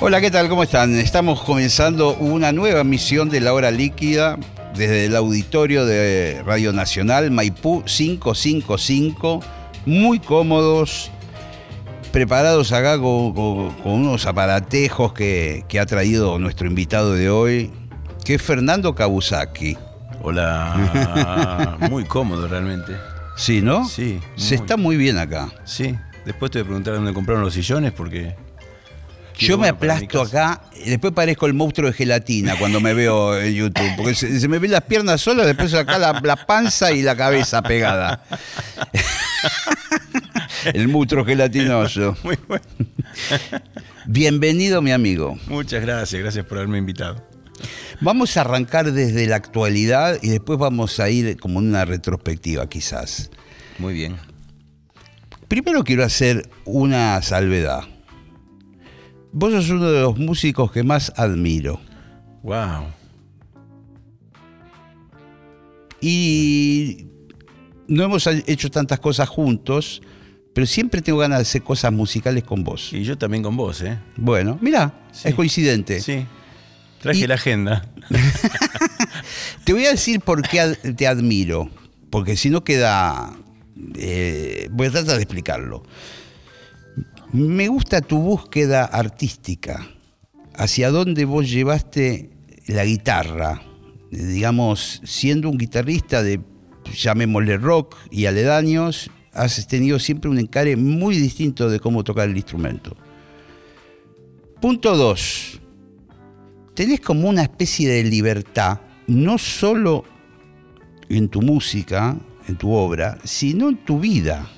Hola, ¿qué tal? ¿Cómo están? Estamos comenzando una nueva misión de La Hora Líquida desde el auditorio de Radio Nacional Maipú 555. Muy cómodos, preparados acá con, con- con unos aparatejos que, que ha traído nuestro invitado de hoy, que es Fernando Kabusaki. Hola, muy cómodo realmente. Sí, ¿no? Sí, Se muy. está muy bien acá. Sí, después te voy a preguntar dónde compraron los sillones porque... Yo me bueno aplasto acá, y después parezco el monstruo de gelatina cuando me veo en YouTube, porque se, se me ven las piernas solas, después acá la, la panza y la cabeza pegada. el monstruo gelatinoso. Muy bueno. Bienvenido, mi amigo. Muchas gracias, gracias por haberme invitado. Vamos a arrancar desde la actualidad y después vamos a ir como en una retrospectiva, quizás. Muy bien. Primero quiero hacer una salvedad. Vos sos uno de los músicos que más admiro. Wow. Y no hemos hecho tantas cosas juntos, pero siempre tengo ganas de hacer cosas musicales con vos. Y yo también con vos, ¿eh? Bueno, mira, Sí. es coincidente. Sí. Traje Y- la agenda. Te voy a decir por qué ad- te admiro, porque si no queda... eh, voy a tratar de explicarlo. Me gusta tu búsqueda artística, hacia dónde vos llevaste la guitarra, digamos, siendo un guitarrista de, llamémosle rock y aledaños, has tenido siempre un encare muy distinto de cómo tocar el instrumento. Punto 2. Tenés como una especie de libertad, no solo en tu música, en tu obra, sino en tu vida.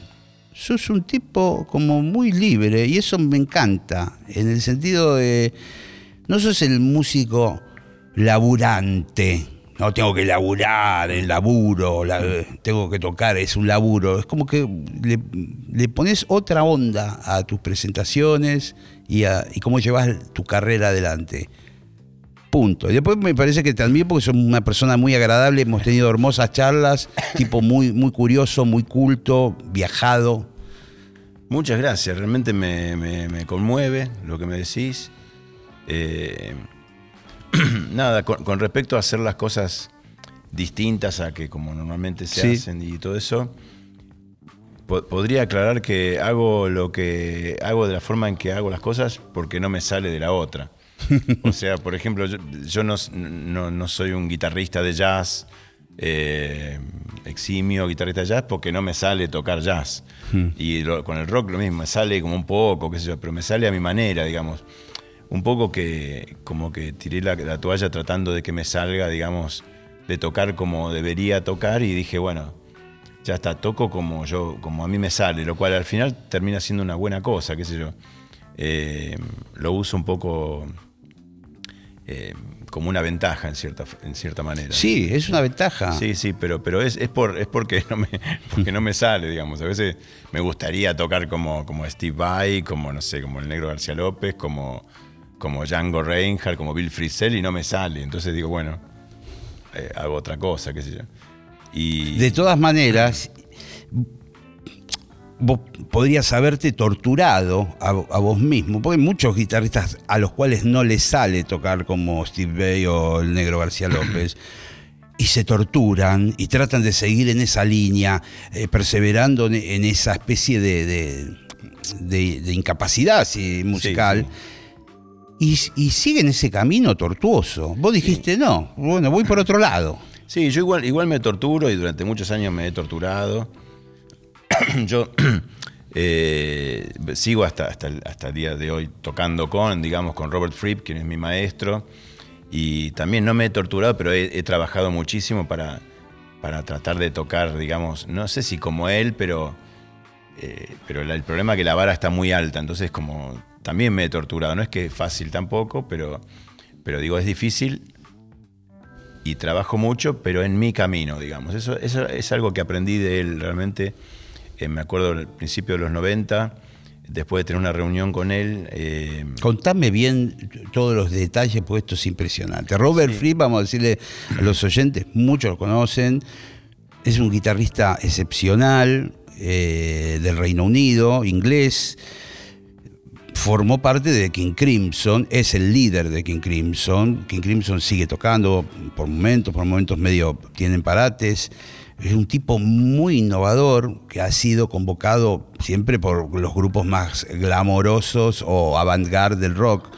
Sos un tipo como muy libre y eso me encanta, en el sentido de, no sos el músico laburante, no tengo que laburar, el laburo, la- tengo que tocar, es un laburo, es como que le, pones otra onda a tus presentaciones y, a, y cómo llevas tu carrera adelante. Punto. Y después me parece que también porque sos una persona muy agradable, hemos tenido hermosas charlas, tipo muy, muy curioso, muy culto, viajado. Muchas gracias, realmente me, me- me conmueve lo que me decís. Eh, nada, con, con respecto a hacer las cosas distintas a que como normalmente se Sí. hacen y todo eso, po- podría aclarar que hago lo que hago de la forma en que hago las cosas porque no me sale de la otra. O sea, por ejemplo, yo, yo no, no- no soy un guitarrista de jazz, eh, eximio guitarrista de jazz, porque no me sale tocar jazz. Y lo- con el rock lo mismo, me sale como un poco, qué sé yo, pero me sale a mi manera, digamos. Un poco que como que tiré la, la toalla tratando de que me salga, digamos, de tocar como debería tocar y dije, bueno, ya está, toco como yo, como a mí me sale, lo cual al final termina siendo una buena cosa, qué sé yo. Eh, lo uso un poco eh, como una ventaja en cierta, en cierta manera. Sí, es una ventaja. Sí, sí, pero, pero es, es, por, es porque, no me, porque no me sale, digamos. A veces me gustaría tocar como, como Steve Vai, como, no sé, como el Negro García López, como, como Django Reinhardt, como Bill Frisell, y no me sale. Entonces digo, bueno, eh, hago otra cosa, qué sé yo. Y, De todas maneras, vos podrías haberte torturado a, a vos mismo, porque hay muchos guitarristas a los cuales no les sale tocar como Steve Vai o el negro García López. Y se torturan y tratan de seguir en esa línea, eh, perseverando en, en esa especie de, de- de- de incapacidad sí, musical. Y, y siguen ese camino tortuoso. Vos dijiste, no, bueno, voy por otro lado. Sí, yo igual, igual me torturo y durante muchos años me he torturado. yo eh, sigo hasta, hasta, el, hasta el día de hoy tocando con, digamos, con Robert Fripp, quien es mi maestro. Y también no me he torturado, pero he, he trabajado muchísimo para, para tratar de tocar, digamos, no sé si como él, pero, eh, pero el problema es que la vara está muy alta, entonces como también me he torturado, no es que es fácil tampoco, pero, Pero digo, es difícil y trabajo mucho, pero en mi camino, digamos. Eso, eso es algo que aprendí de él realmente. Eh, me acuerdo al principio de los 90, después de tener una reunión con él. eh, Contame bien todos los detalles, porque esto es impresionante. Robert Fripp, vamos a decirle a los oyentes, muchos lo conocen, es un guitarrista excepcional eh, del Reino Unido, inglés. Formó parte de King Crimson, es el líder de King Crimson. King Crimson sigue tocando por momentos, por momentos medio tienen parates. Es un tipo muy innovador que ha sido convocado siempre por los grupos más glamorosos o avant-garde del rock.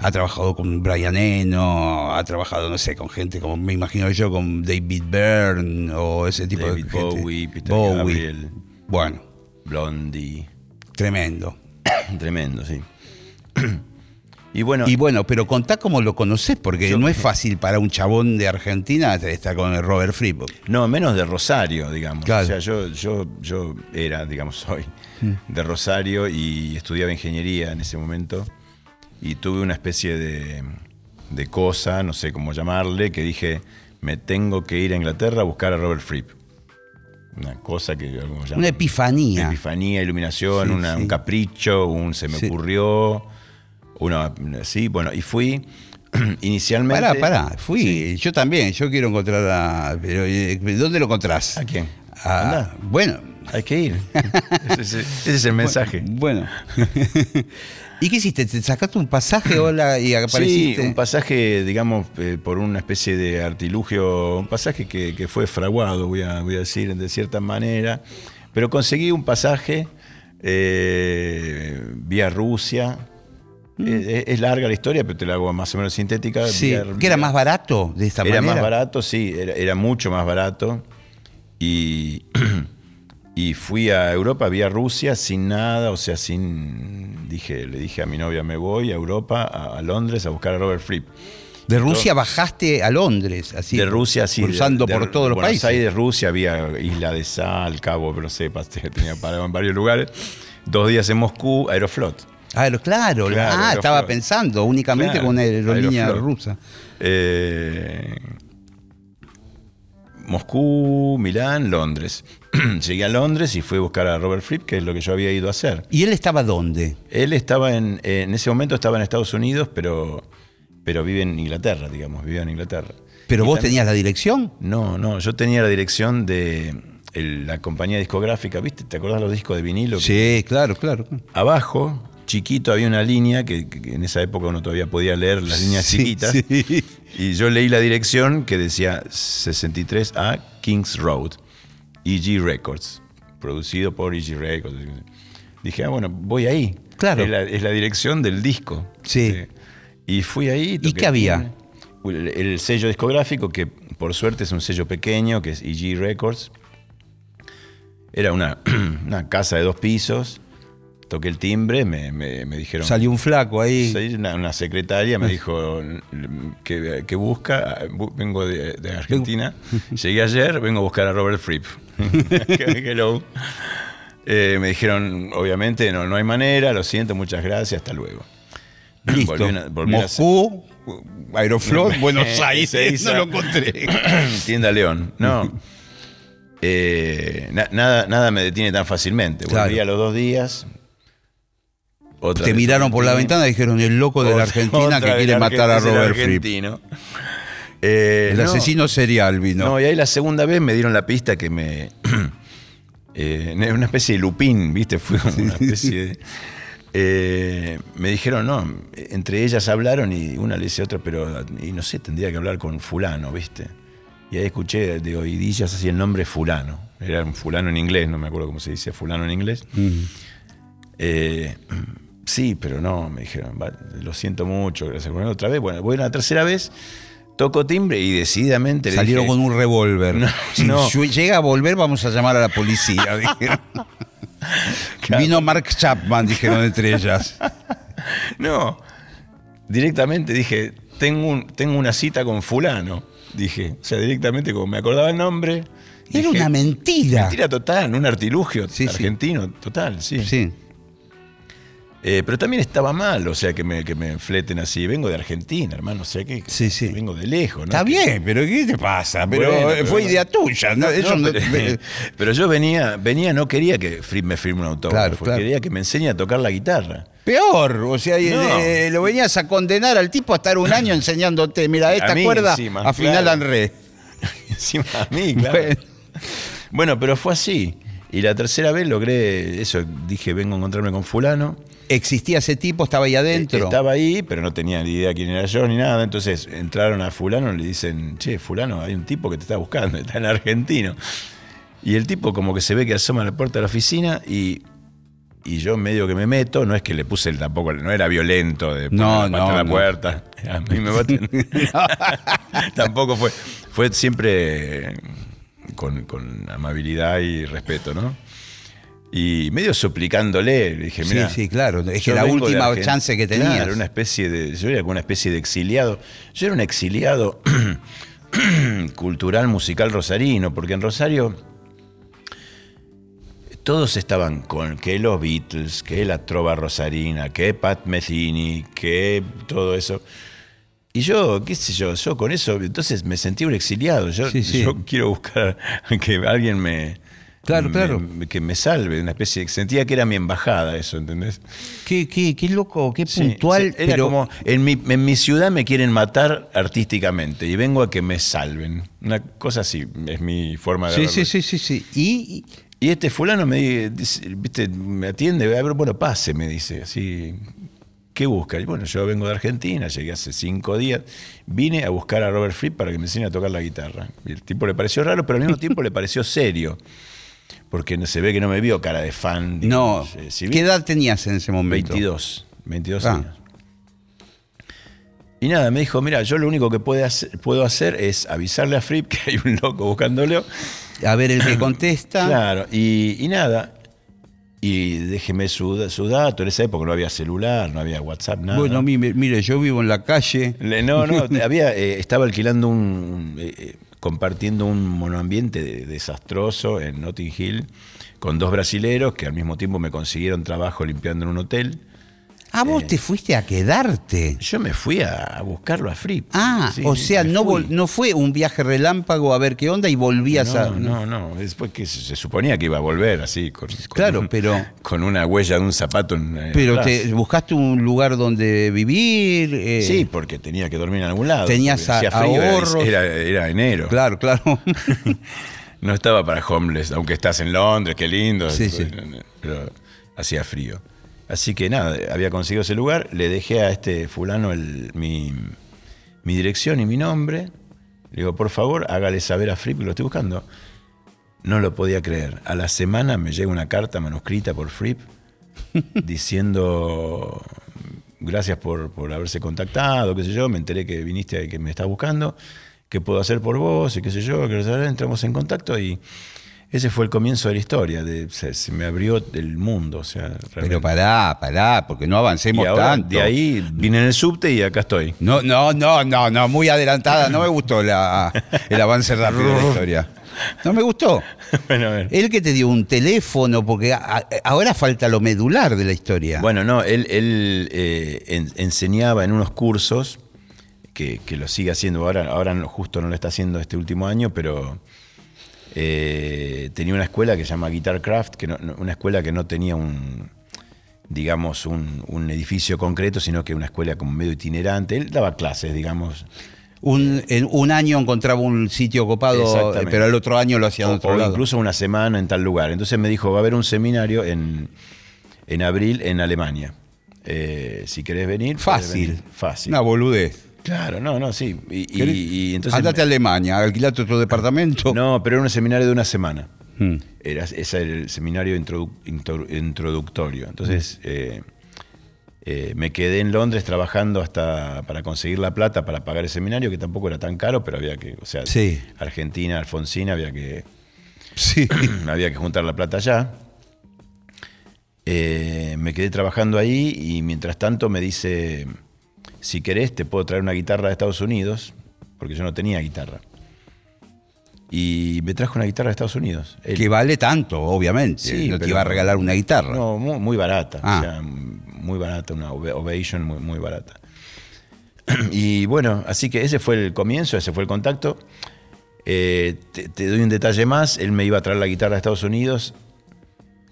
Ha trabajado con Brian Eno, ha trabajado, no sé, con gente como me imagino yo, con David Byrne o ese tipo David de gente. Bowie, Peter Gabriel. Bueno, Blondie. tremendo. Tremendo, sí. Y bueno, Y bueno, pero contá cómo lo conocés, porque Yo- no es fácil para un chabón de Argentina estar con el Robert Fripp. no, menos de Rosario, digamos. Claro. O sea, yo, yo, yo era, digamos, soy Mm. de Rosario y estudiaba ingeniería en ese momento. Y tuve una especie de, de cosa, no sé cómo llamarle, que dije, me tengo que ir a Inglaterra a buscar a Robert Fripp. Una cosa que como llaman- Una epifanía. epifanía, iluminación, Sí, una- sí. un capricho, un se me Sí. ocurrió, una, sí, bueno, y fui inicialmente. Pará, pará, fui. Sí. Yo también, yo quiero encontrar a. Pero, eh, ¿Dónde lo encontrás? ¿A quién? A- bueno. Hay que ir. ese, es- ese es el mensaje. Bueno. ¿Y qué hiciste? ¿Te sacaste un pasaje hola, y Sí, apareciste? un pasaje, digamos, eh, por una especie de artilugio, un pasaje que, que fue fraguado, voy a, voy a decir, de cierta manera, pero conseguí un pasaje eh, vía Rusia. Eh, es larga la historia, pero te la hago más o menos sintética. Mm. Sí, Vía- que era más barato de esta Era manera. más barato, sí, era, era mucho más barato. Y, y fui a Europa, vía Rusia, sin nada, o sea, sin. Dije, le dije a mi novia, me voy a Europa, a, a Londres, a buscar a Robert Fripp. De Rusia bajaste a Londres, así. de Rusia, sí. Cruzando de- de por todos los Buenos países. Aires, Rusia, había Isla de Sal, Cabo, no sé, tenía parado en varios lugares. Dos días en Moscú, Aeroflot. Ah, claro, Claro, ah, estaba pensando únicamente Claro, con una aerolínea rusa. Eh, Moscú, Milán, Londres. Llegué a Londres y fui a buscar a Robert Fripp, que es lo que yo había ido a hacer. ¿Y él estaba dónde? Él estaba en, en ese momento estaba en Estados Unidos, pero, pero vive en Inglaterra, digamos, vivía en Inglaterra. ¿Pero Y vos también- tenías la dirección? No, no, yo tenía la dirección de el- la compañía discográfica, ¿viste? ¿Te acordás los discos de vinilo? Sí, claro, claro. Abajo, chiquito, había una línea que, que en esa época uno todavía podía leer las líneas Sí, chiquitas. sí. Y yo leí la dirección que decía 63A Kings Road, EG Records, producido por EG Records. Dije, ah, bueno, voy ahí. Claro. Es la, es la dirección del disco. Sí. Y fui ahí. toqué qué había? el sello discográfico, que por suerte es un sello pequeño, que es EG Records. Era una, una casa de dos pisos. Toqué el timbre, me, me- me dijeron. Salió un flaco ahí. Una, una secretaria me dijo que, que busca, bu- vengo de, de Argentina, llegué ayer, vengo a buscar a Robert Fripp. Hello. Eh, me dijeron, obviamente, no, no hay manera, lo siento, muchas gracias, hasta luego. Listo. Volví una- volví Moscú, Aeroflot, Buenos Aires. No lo encontré. Tienda León. No. Eh, na- nada, nada me detiene tan fácilmente. Volví Claro. a los dos días. Otra Te miraron por la ventana y dijeron el loco de la Argentina que quiere matar a Robert Fripp. Eh, El no, asesino serial vino. No, y ahí la segunda vez me dieron la pista que me. eh, una especie de lupín, ¿viste? Fue una especie de. eh, me dijeron, no, entre ellas hablaron y una le dice a otra, pero. Y no sé, tendría que hablar con Fulano, ¿viste? Y ahí escuché de oidillas así el nombre Fulano. Era un Fulano en inglés, no me acuerdo cómo se dice Fulano en inglés. Mm. Sí, pero no, me dijeron, "Va, lo siento mucho, gracias por venir otra vez. Bueno, voy una tercera vez, toco timbre y decididamente le Salieron dije, con un revólver. No, si no. llega a volver, vamos a llamar a la policía. dijeron. Vino Mark Chapman, dijeron entre ellas. No, directamente dije, tengo, un- tengo una cita con fulano. Dije, o sea, directamente como me acordaba el nombre. Era dije, una mentira. Mentira total, un artilugio Sí, sí. argentino total, sí. Sí. Eh, pero también estaba mal, o sea, que me, que me fleten así. Vengo de Argentina, hermano, o sea, que, Sí, sí. vengo de lejos, ¿no? Está Que- bien, pero ¿qué te pasa? Pero Bueno, eh, pero- fue idea tuya. ¿no? Eso No, no- pero, pero yo venía, venía, no quería que me firme un autógrafo, Claro, claro. quería que me enseñe a tocar la guitarra. Peor, o sea, No. eh, lo venías a condenar al tipo a estar un año enseñándote, mira, esta mí cuerda encima, a final claro. re. Encima a mí, claro. Bueno. Bueno, pero fue así. Y la tercera vez logré eso, dije, vengo a encontrarme con fulano. Existía ese tipo, estaba ahí adentro. Estaba ahí, pero no tenía ni idea quién era yo ni nada. Entonces entraron a fulano y le dicen, che, fulano, hay un tipo que te está buscando, está en argentino. Y el tipo como que se ve que asoma a la puerta de la oficina y, y yo medio que me meto, no es que le puse el tampoco, no era violento de No, no, en la no. puerta. A mí me baten. tampoco fue, fue siempre con, con amabilidad y respeto, ¿no? Y medio suplicándole, le dije, Sí, mira. sí, claro. Es que la última chance que tenías. Claro, una especie de. Yo era como una especie de exiliado. Yo era un exiliado cultural, musical rosarino, porque en Rosario todos estaban con que los Beatles, que la trova rosarina, que Pat Metheny, que todo eso. Y yo, qué sé yo, yo con eso, entonces me sentí un exiliado. Yo, Sí, sí. yo quiero buscar que alguien me. Claro, me- claro. que me salve, una especie. Sentía que era mi embajada, eso, ¿entendés? Qué, qué, qué loco, qué Sí, puntual. era pero como, en mi, en mi ciudad me quieren matar artísticamente y vengo a que me salven. Una cosa así, es mi forma de Sí, verlo. sí, sí, sí, sí. Y, Y este fulano me di- dice, viste, me atiende, a ver, bueno, pase, me dice, así, ¿qué busca? Y bueno, yo vengo de Argentina, llegué hace cinco días, vine a buscar a Robert Fripp para que me enseñe a tocar la guitarra. Y el tipo le pareció raro, pero al mismo tiempo le pareció serio, porque se ve que no me vio cara de fan. no. digamos. Eh, ¿Qué edad tenías en ese momento? 22, 22 Ah. años. Y nada, me dijo, mira, yo lo único que hacer- puedo hacer es avisarle a Fripp que hay un loco buscándolo. A ver el que contesta. Claro, y, y nada. Y déjeme su, su dato. En esa época no había celular, no había WhatsApp, nada. Bueno, mire, mire, yo vivo en la calle. Le- No, no, había, eh, estaba alquilando un, un, eh, compartiendo un monoambiente de- desastroso en Notting Hill con dos brasileros que al mismo tiempo me consiguieron trabajo limpiando en un hotel. Ah, Eh. vos te fuiste a quedarte. Yo me fui a, buscarlo a Fripp. Ah, Sí, o sea, no, no fue un viaje relámpago a ver qué onda y volvías a. No, no, no. Después que se, se suponía que iba a volver así, con, con Claro, un- pero- con una huella de un zapato en Pero atrás. te buscaste un lugar donde vivir. eh, Sí, porque tenía que dormir en algún lado. Tenías a- era- ahorros. Era, era enero. Claro, claro. No estaba para homeless, aunque estás en Londres, qué lindo. Sí, sí. Pero hacía frío. Así que nada, había conseguido ese lugar, le dejé a este fulano el- mi, mi dirección y mi nombre. Le digo, por favor, hágale saber a Fripp que lo estoy buscando. No lo podía creer. A la semana me llega una carta manuscrita por Fripp diciendo gracias por, por haberse contactado, qué sé yo, me enteré que viniste, que me estás buscando, qué puedo hacer por vos y qué sé yo, que entramos en contacto y ese fue el comienzo de la historia, de, se, se me abrió el mundo, o sea, Pero pará, pará, porque no avancemos y ahora, tanto. de ahí vine en el subte y acá estoy. No, no, no, no, no, muy adelantada. No me gustó la, el avance rápido de la historia. No me gustó. bueno, a ver. Él que te dio un teléfono, porque a- ahora falta lo medular de la historia. Bueno, no, él, él, eh, en- enseñaba en unos cursos, que, que lo sigue haciendo ahora, ahora justo no lo está haciendo este último año, pero eh, tenía una escuela que se llama Guitar Craft, que no- una escuela que no tenía un, digamos, un, un edificio concreto, sino que una escuela como medio itinerante. Él daba clases, digamos. Un, en un año encontraba un sitio copado, Exactamente. pero el otro año lo hacía en otro o lado. incluso una semana en tal lugar. Entonces me dijo, va a haber un seminario en, en abril en Alemania. Eh, si querés venir. Fácil. venir. Fácil. Una boludez. Claro, no, no, sí. Y, y- ¿Querés? y entonces. Andate a Alemania, alquilate otro departamento. No, pero era un seminario de una semana. Hmm. Era, ese era el seminario introdu- intro- introductorio. Entonces eh, eh, me quedé en Londres trabajando hasta para conseguir la plata para pagar el seminario, que tampoco era tan caro, pero había que, o sea, Sí. Argentina, Alfonsina, había que, Sí. había que juntar la plata allá. Eh, me quedé trabajando ahí y mientras tanto me dice, si querés te puedo traer una guitarra de Estados Unidos, porque yo no tenía guitarra. Y me trajo una guitarra de Estados Unidos. Él. Que vale tanto, obviamente. Sí, no te iba a regalar una guitarra. No, muy, muy barata. Ah. o sea, muy barata, una Ovation muy, muy barata. Y bueno, así que ese fue el comienzo, ese fue el contacto. Eh, te, te doy un detalle más, él me iba a traer la guitarra a Estados Unidos,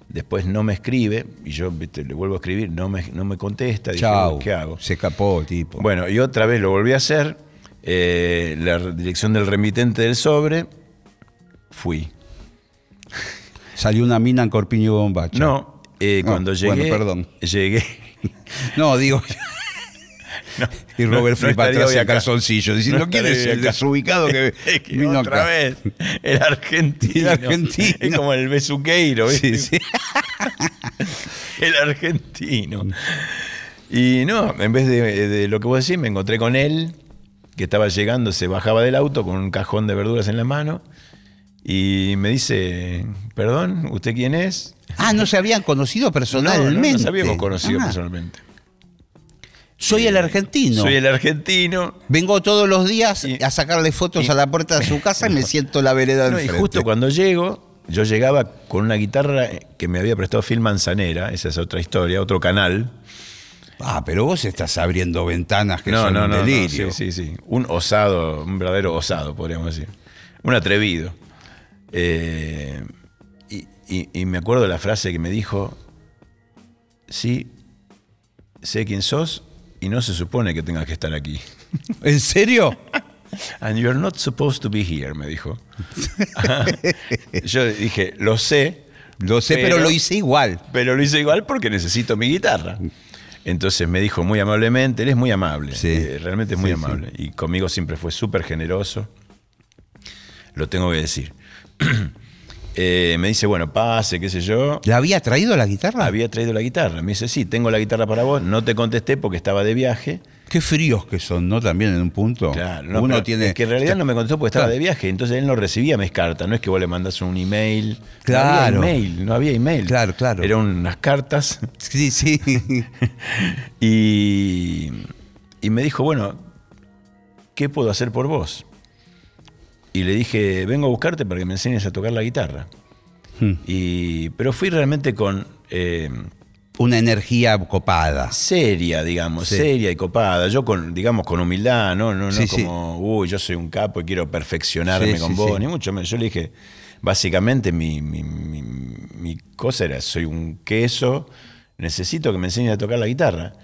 después no me escribe, y yo viste, le vuelvo a escribir, no me, no me contesta, dije, Chao. ¿qué hago? Se escapó, tipo. Bueno, y otra vez lo volví a hacer, eh, la dirección del remitente del sobre, fui. Salió una mina en Corpiño Bombacha. No, eh, No, cuando bueno, llegué, perdón. llegué, No, digo. y Robert no atrás acá. calzoncillo, diciendo No quién es el desubicado que que vino otra acá. vez, el argentino. El argentino. Es como el besuqueiro, ¿viste? Sí, sí. el argentino. Y no, en vez de, de lo que vos decís, me encontré con él, que estaba llegando, se bajaba del auto con un cajón de verduras en la mano, y me dice, perdón, ¿usted quién es? Ah, no se habían conocido No, no, personalmente. nos habíamos conocido Ah, personalmente. Soy el argentino. Soy el argentino. Vengo todos los días Y- a sacarle fotos y- a la puerta de su casa y me siento en la vereda No, y justo cuando llego, yo llegaba con una guitarra que me había prestado Phil Manzanera, esa es otra historia, otro canal. Ah, pero vos estás abriendo ventanas que no, son no, un no, no, delirio. sí, sí, sí. Un osado, un verdadero osado, podríamos decir. Un atrevido. Eh, y, y- y me acuerdo de la frase que me dijo, sí, sé quién sos y no se supone que tengas que estar aquí. ¿En serio? And you're not supposed to be here, me dijo. Yo dije, lo sé. Lo sé, pero, lo hice igual. Pero lo hice igual porque necesito mi guitarra. Entonces me dijo muy amablemente, él es muy amable, Sí. eh, realmente es muy Sí, sí. amable. Y conmigo siempre fue súper generoso, lo tengo que decir. Eh, me dice, bueno, pase, qué sé yo. ¿Le había traído la guitarra? Había traído la guitarra. Me dice, sí, tengo la guitarra para vos. No te contesté porque estaba de viaje. Qué fríos que son, ¿no? También en un punto. Claro, no, Uno tiene. es que en realidad no me contestó porque estaba Claro. de viaje, entonces él no recibía mis cartas, no es que vos le mandás un email. Claro. No había email, no había email. Claro, claro. Eran unas cartas. Sí, sí. Y, y me dijo, bueno, ¿qué puedo hacer por vos? Y le dije, vengo a buscarte para que me enseñes a tocar la guitarra. Hmm. Y, pero fui realmente con eh, Una energía copada. seria, digamos, Sí. seria y copada. Yo con, digamos, con humildad, no, no, no Sí, sí. como, uy, yo soy un capo y quiero perfeccionarme con vos, ni mucho menos. Yo le dije, básicamente mi, mi- mi- mi cosa era, soy un queso, necesito que me enseñes a tocar la guitarra.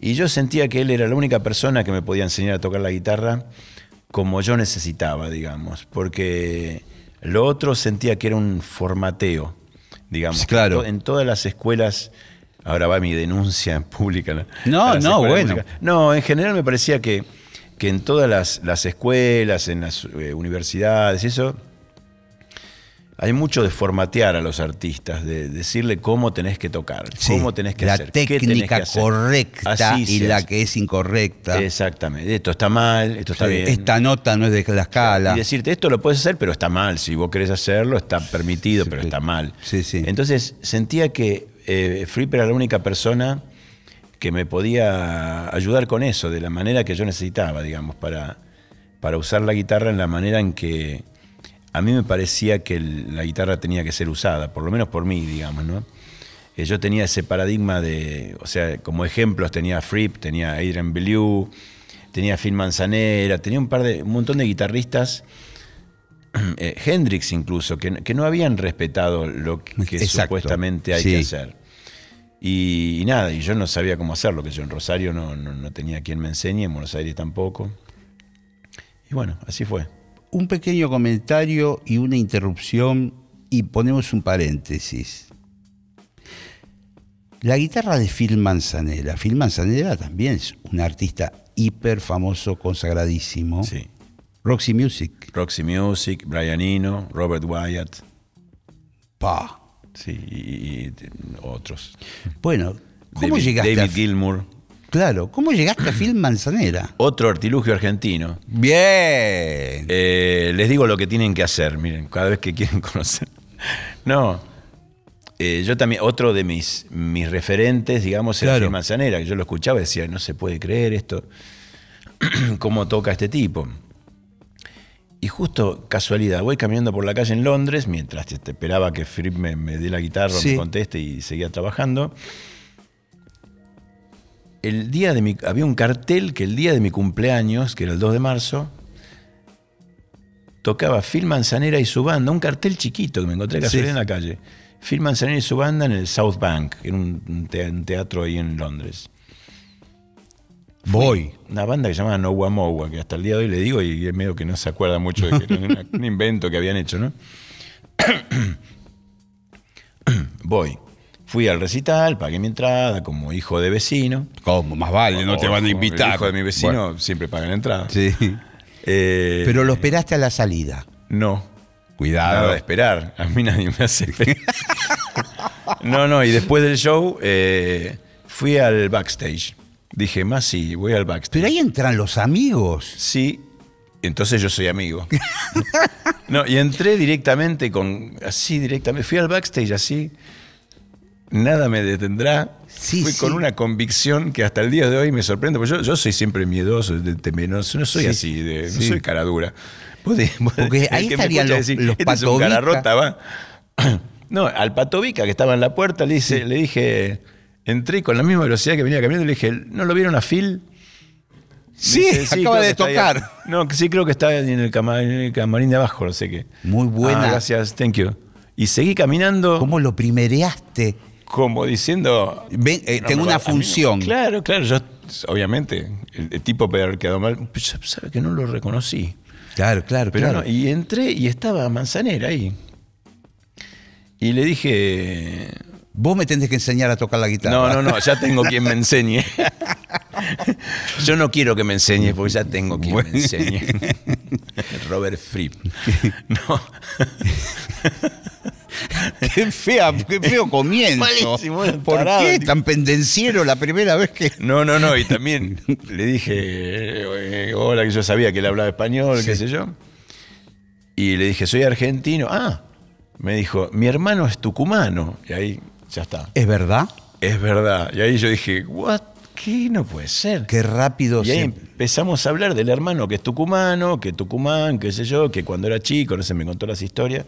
Y yo sentía que él era la única persona que me podía enseñar a tocar la guitarra como yo necesitaba, digamos, porque lo otro sentía que era un formateo, digamos. Sí, claro. En todas las escuelas, ahora va mi denuncia pública. No, no, bueno. No, en general me parecía que, que en todas las, las escuelas, en las eh, universidades, eso, hay mucho de formatear a los artistas, de decirle cómo tenés que tocar, Sí, cómo tenés que la hacer, que técnica correcta Así y la hace. que es incorrecta. Exactamente. Esto está mal, esto está Sí, bien. Esta nota no es de la escala. Y decirte, esto lo puedes hacer, pero está mal. Si vos querés hacerlo, está permitido, pero está mal. Sí, sí. Entonces sentía que eh, era la única persona que me podía ayudar con eso, de la manera que yo necesitaba, digamos, para, para usar la guitarra en la manera en que a mí me parecía que la guitarra tenía que ser usada, por lo menos por mí, digamos, ¿no? Eh, yo tenía ese paradigma de, o sea, como ejemplos tenía Fripp, tenía Adrian Belew, tenía Phil Manzanera, tenía un par de, un montón de guitarristas, eh, Hendrix incluso, que, que no habían respetado lo que, que Exacto, supuestamente hay sí. que hacer. Y, y nada, y yo no sabía cómo hacerlo, que yo en Rosario no, no, no tenía quien me enseñe, en Buenos Aires tampoco. Y bueno, así fue. Un pequeño comentario y una interrupción y ponemos un paréntesis. La guitarra de Phil Manzanera. Phil Manzanera también es un artista hiper famoso, consagradísimo. Sí. Roxy Music. Roxy Music, Brian Eno, Robert Wyatt, Pa. sí, y, y- y otros. Bueno, ¿cómo David, llegaste David a, Gilmour, Claro, ¿cómo llegaste a Phil Manzanera? otro artilugio argentino. Bien. Eh, les digo lo que tienen que hacer, miren, cada vez que quieren conocer. No, eh, yo también, otro de mis, mis referentes, digamos, era Claro. Phil Manzanera, que yo lo escuchaba y decía, no se puede creer esto, cómo toca este tipo. Y justo casualidad, voy caminando por la calle en Londres, mientras te- esperaba que Fripp me, me dé la guitarra, Sí. me conteste y seguía trabajando. El día de mi, había un cartel que el día de mi cumpleaños, que era el 2 de marzo, tocaba Phil Manzanera y su banda, un cartel chiquito que me encontré casualidad Sí. en la calle. Phil Manzanera y su banda en el South Bank, en un un te- un teatro ahí en Londres. Voy. Una banda que se llama Nowa Mowa, que hasta el día de hoy le digo y es medio que no se acuerda mucho de que era un invento que habían hecho, ¿no? Voy. Fui al recital, pagué mi entrada como hijo de vecino. ¿Cómo? Más vale, no te van a Como invitar. Hijo de mi vecino Bueno, siempre paga la entrada. sí. Eh, Pero lo esperaste a la salida. No. Cuidado. Nada de esperar. A mí nadie me hace esperar. no, no, y después del show eh, fui al backstage. Dije, más sí, voy al backstage. Pero ahí entran los amigos. Sí, entonces yo soy amigo. no, y entré directamente con. Así directamente. Fui al backstage así. Nada me detendrá. Sí, Fui sí. con una convicción que hasta el día de hoy me sorprende. Porque yo, yo soy siempre miedoso, temeroso. No soy Sí, así, de, no soy cara dura. Porque ahí estarían los- decir, los "Este es un cara patovica". rota, va. No, al patovica que estaba en la puerta le, dice, le dije. Entré con la misma velocidad que venía caminando y le dije, ¿no lo vieron a Phil? Sí, Dice, acaba de tocar. no, sí creo que está en el, cama- en el camarín de abajo, no sé qué. Muy buena. Ah, gracias, thank you. Y seguí caminando ¿Cómo lo primereaste? Como diciendo... Ven, eh, No, tengo una no- función. claro, claro, yo obviamente, el, el tipo puede haber quedado mal, pero sabe que no lo reconocí. Claro, claro, Pero claro. no, y entré y estaba Manzanera ahí. Y le dije, Vos me tenés que enseñar a tocar la guitarra. No, no, no, ya tengo quien me enseñe. Yo no quiero que me enseñes porque ya tengo quien Bueno. me enseñe. Robert Fripp. No. qué fea, qué feo comienzo. Malísimo, ¿Por tarado, qué tan pendenciero la primera vez que.? No, no, no. Y también le dije, eh, hola, que yo sabía que él hablaba español, qué sé yo. Y le dije, soy argentino. Ah, me dijo, mi hermano es tucumano. Y ahí ya está. ¿Es verdad? Es verdad. Y ahí yo dije, ¿what? ¿Qué? No puede ser. Qué rápido Y ahí empezamos a hablar del hermano que es tucumano, que Tucumán, qué sé yo, que cuando era chico, no sé, me contó las historias,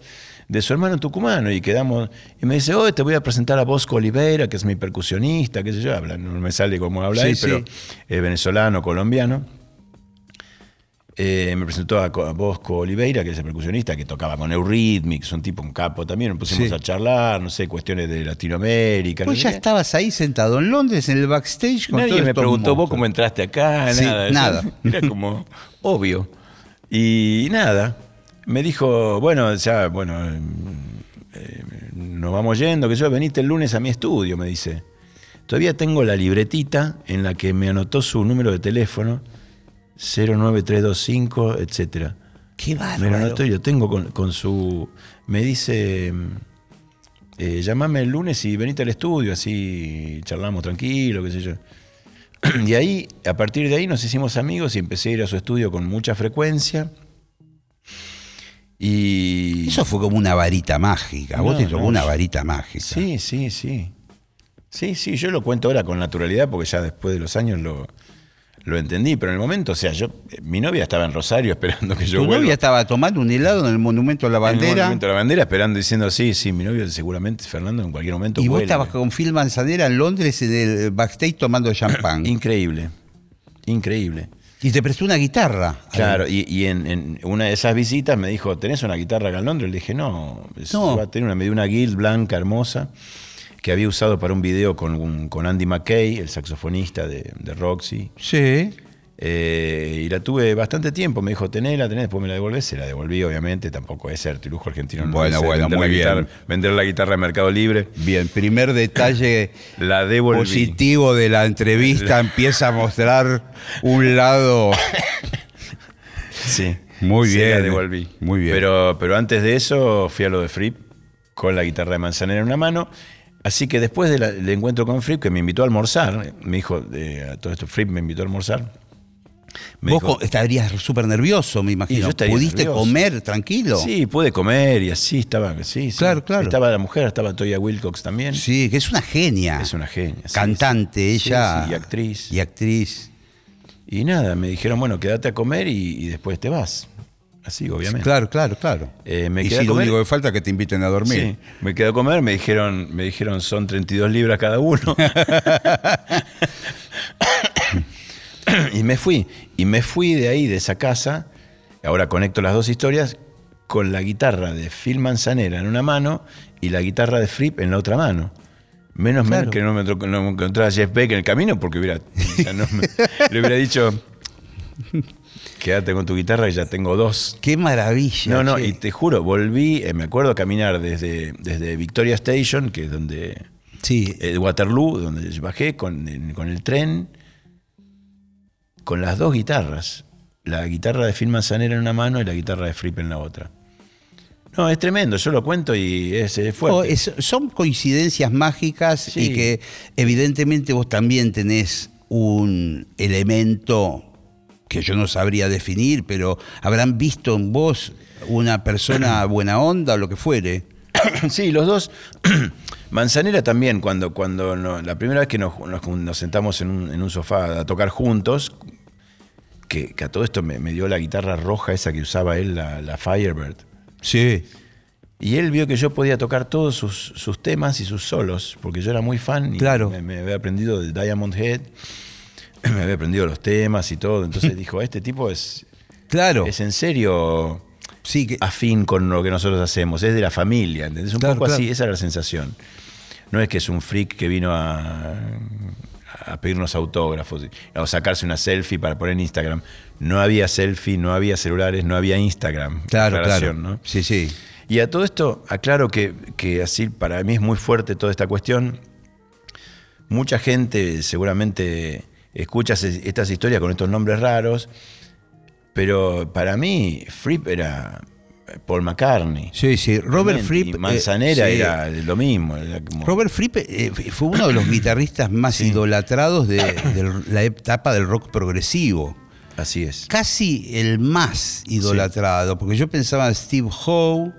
de su hermano tucumano. Y quedamos, y me dice, hoy te voy a presentar a Bosco Oliveira, que es mi percusionista, qué sé yo, habla, no me sale cómo habla Sí, sí. pero venezolano, colombiano. Eh, me presentó a, Co- a Bosco Oliveira, que es el percusionista, que tocaba con Eurythmics, un tipo, un capo también. Nos pusimos Sí. a charlar, no sé, cuestiones de Latinoamérica. no Pues ya qué. estabas ahí sentado en Londres, en el backstage. Con Nadie todos me estos preguntó vos cómo entraste acá, Sí, nada. nada. Era como obvio. Y nada, me dijo, bueno, ya, bueno, eh, nos vamos yendo, que yo venite el lunes a mi estudio, me dice. Todavía tengo la libretita en la que me anotó su número de teléfono, 09325, etcétera. Qué Me lo bárbaro. anotó y lo tengo con, con su. Me dice. Eh, llamame el lunes y venite al estudio, así charlamos tranquilo, qué sé yo. Y ahí, a partir de ahí nos hicimos amigos y empecé a ir a su estudio con mucha frecuencia. Y. Eso fue como una varita mágica. Vos No, te tocó no, una varita mágica. Sí, sí, sí. Sí, sí, yo lo cuento ahora con naturalidad porque ya después de los años lo, lo entendí, pero en el momento, o sea, yo, eh, mi novia estaba en Rosario esperando que yo Tu vuelva. novia estaba tomando un helado en el Monumento a la En el Bandera. Monumento a la bandera esperando diciendo sí, sí, mi novio seguramente Fernando en cualquier momento Y vos vuelve". estabas con Phil Manzanera en Londres en el backstage tomando champán. Increíble, increíble. Y te prestó una guitarra. Claro, y, y en, en una de esas visitas me dijo, ¿tenés una guitarra acá en Londres? Le dije, no, es- No. va a tener una, me dio una guild blanca hermosa que había usado para un video con, un- con Andy McKay, el saxofonista de, de Roxy. Sí. Eh, y la tuve bastante tiempo, me dijo, tenela, tenés, después me la devolvés, se la devolví, obviamente, tampoco es ser lujo argentino. no Bueno, bueno, vender muy la bien. guitarra- vender la guitarra en Mercado Libre. Bien, primer detalle La devolví. positivo de la entrevista empieza a mostrar un lado. Sí. Muy Se bien, la devolví. Muy bien. Pero, pero antes de eso fui a lo de Fripp con la guitarra de manzanera en una mano. Así que después de del encuentro con Fripp, que me invitó a almorzar, me dijo, eh, a todo esto Fripp me invitó a almorzar. Me Vos dijo, estarías súper nervioso, me imagino. ¿Pudiste nervioso. comer tranquilo? sí, pude comer y así estaba. Sí, sí. Claro, claro. Estaba la mujer, estaba Toya Wilcox también. Sí, que es una genia. Es una genia. sí, Cantante, ella. Sí, sí, y actriz. Y actriz. Y nada, me dijeron, bueno, quédate a comer y, y después te vas. Así, obviamente. Claro, claro, claro. Eh, me y quedé si a lo único que falta es que te inviten a dormir. Sí, me quedé a comer, me dijeron, me dijeron son 32 libras cada uno. Y me fui. Y me fui de ahí, de esa casa. Ahora conecto las dos historias con la guitarra de Phil Manzanera en una mano y la guitarra de Fripp en la otra mano. Menos Claro. mal que no me, no me encontraba Jeff Beck en el camino porque hubiera, ya no me- le hubiera dicho, quédate con tu guitarra y ya tengo dos. Qué maravilla. No, no, che. y te juro, volví, eh, me acuerdo caminar desde, desde Victoria Station, que es donde, Sí, eh, Waterloo, donde bajé con, con el tren, con las dos guitarras. La guitarra de Phil Manzanera en una mano y la guitarra de Fripp en la otra. No, es tremendo, yo lo cuento y es, es fuerte. Oh, es- son coincidencias mágicas Sí. y que evidentemente vos también tenés un elemento que yo no sabría definir, pero habrán visto en vos una persona buena onda o lo que fuere. Sí, los dos. Manzanera también, cuando, cuando no- la primera vez que nos, nos- nos sentamos en un, en un sofá a tocar juntos, que, que a todo esto me, me dio la guitarra roja esa que usaba él, la, la Firebird. Sí. Y él vio que yo podía tocar todos sus, sus temas y sus solos, porque yo era muy fan y Claro. me, me había aprendido de Diamond Head, me había aprendido los temas y todo. Entonces dijo, este tipo es, Claro. es en serio sí, que, afín con lo que nosotros hacemos, es de la familia, ¿entendés? Un Claro, poco así, esa era la sensación. No es que es un freak que vino a, a pedirnos autógrafos o sacarse una selfie para poner en Instagram. No había selfie, no había celulares, no había Instagram. claro, claro. ¿no? Sí, sí. Y a todo esto, aclaro que, que así para mí es muy fuerte toda esta cuestión. Mucha gente seguramente escucha estas historias con estos nombres raros, pero para mí Fripp era Paul McCartney. Sí, sí. Robert Fripp. y eh, Manzanera sí. era lo mismo. era como- Robert Fripp eh, fue uno de los guitarristas más idolatrados de, de la etapa del rock progresivo. Así es. Casi el más idolatrado, porque yo pensaba en Steve Howe,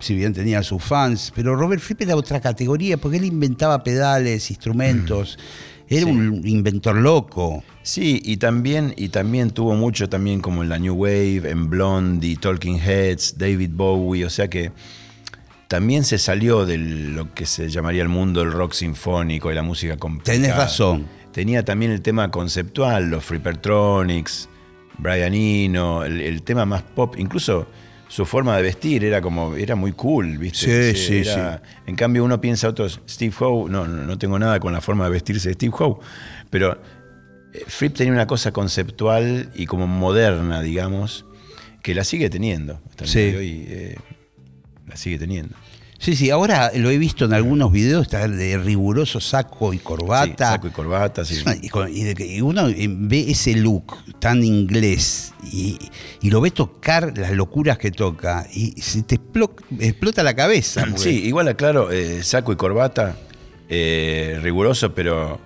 si bien tenía sus fans, pero Robert Fripp era otra categoría, porque él inventaba pedales, instrumentos, era Sí. un inventor loco. Sí, y también, y también tuvo mucho también como en la New Wave, en Blondie, Talking Heads, David Bowie, o sea que también se salió de lo que se llamaría el mundo del rock sinfónico y la música complicada. Tenés razón. Tenía también el tema conceptual, los Freepertronics, Brian Eno, el, el tema más pop, incluso su forma de vestir era como, era muy cool, ¿viste? Sí, sí, Era- En cambio uno piensa otros, Steve Howe, no, no, no tengo nada con la forma de vestirse de Steve Howe, pero eh, Fripp tenía una cosa conceptual y como moderna, digamos, que la sigue teniendo. Hasta el Sí. día de hoy eh, la sigue teniendo. Sí, sí, ahora lo he visto en algunos videos, está de riguroso saco y Sí, corbata. saco y corbata, sí. Y con- y de que- y uno eh, ve ese look tan inglés y, y lo ve tocar las locuras que toca y se te explo- explota la cabeza. porque- Sí, igual aclaro, eh, saco y corbata, eh, riguroso, pero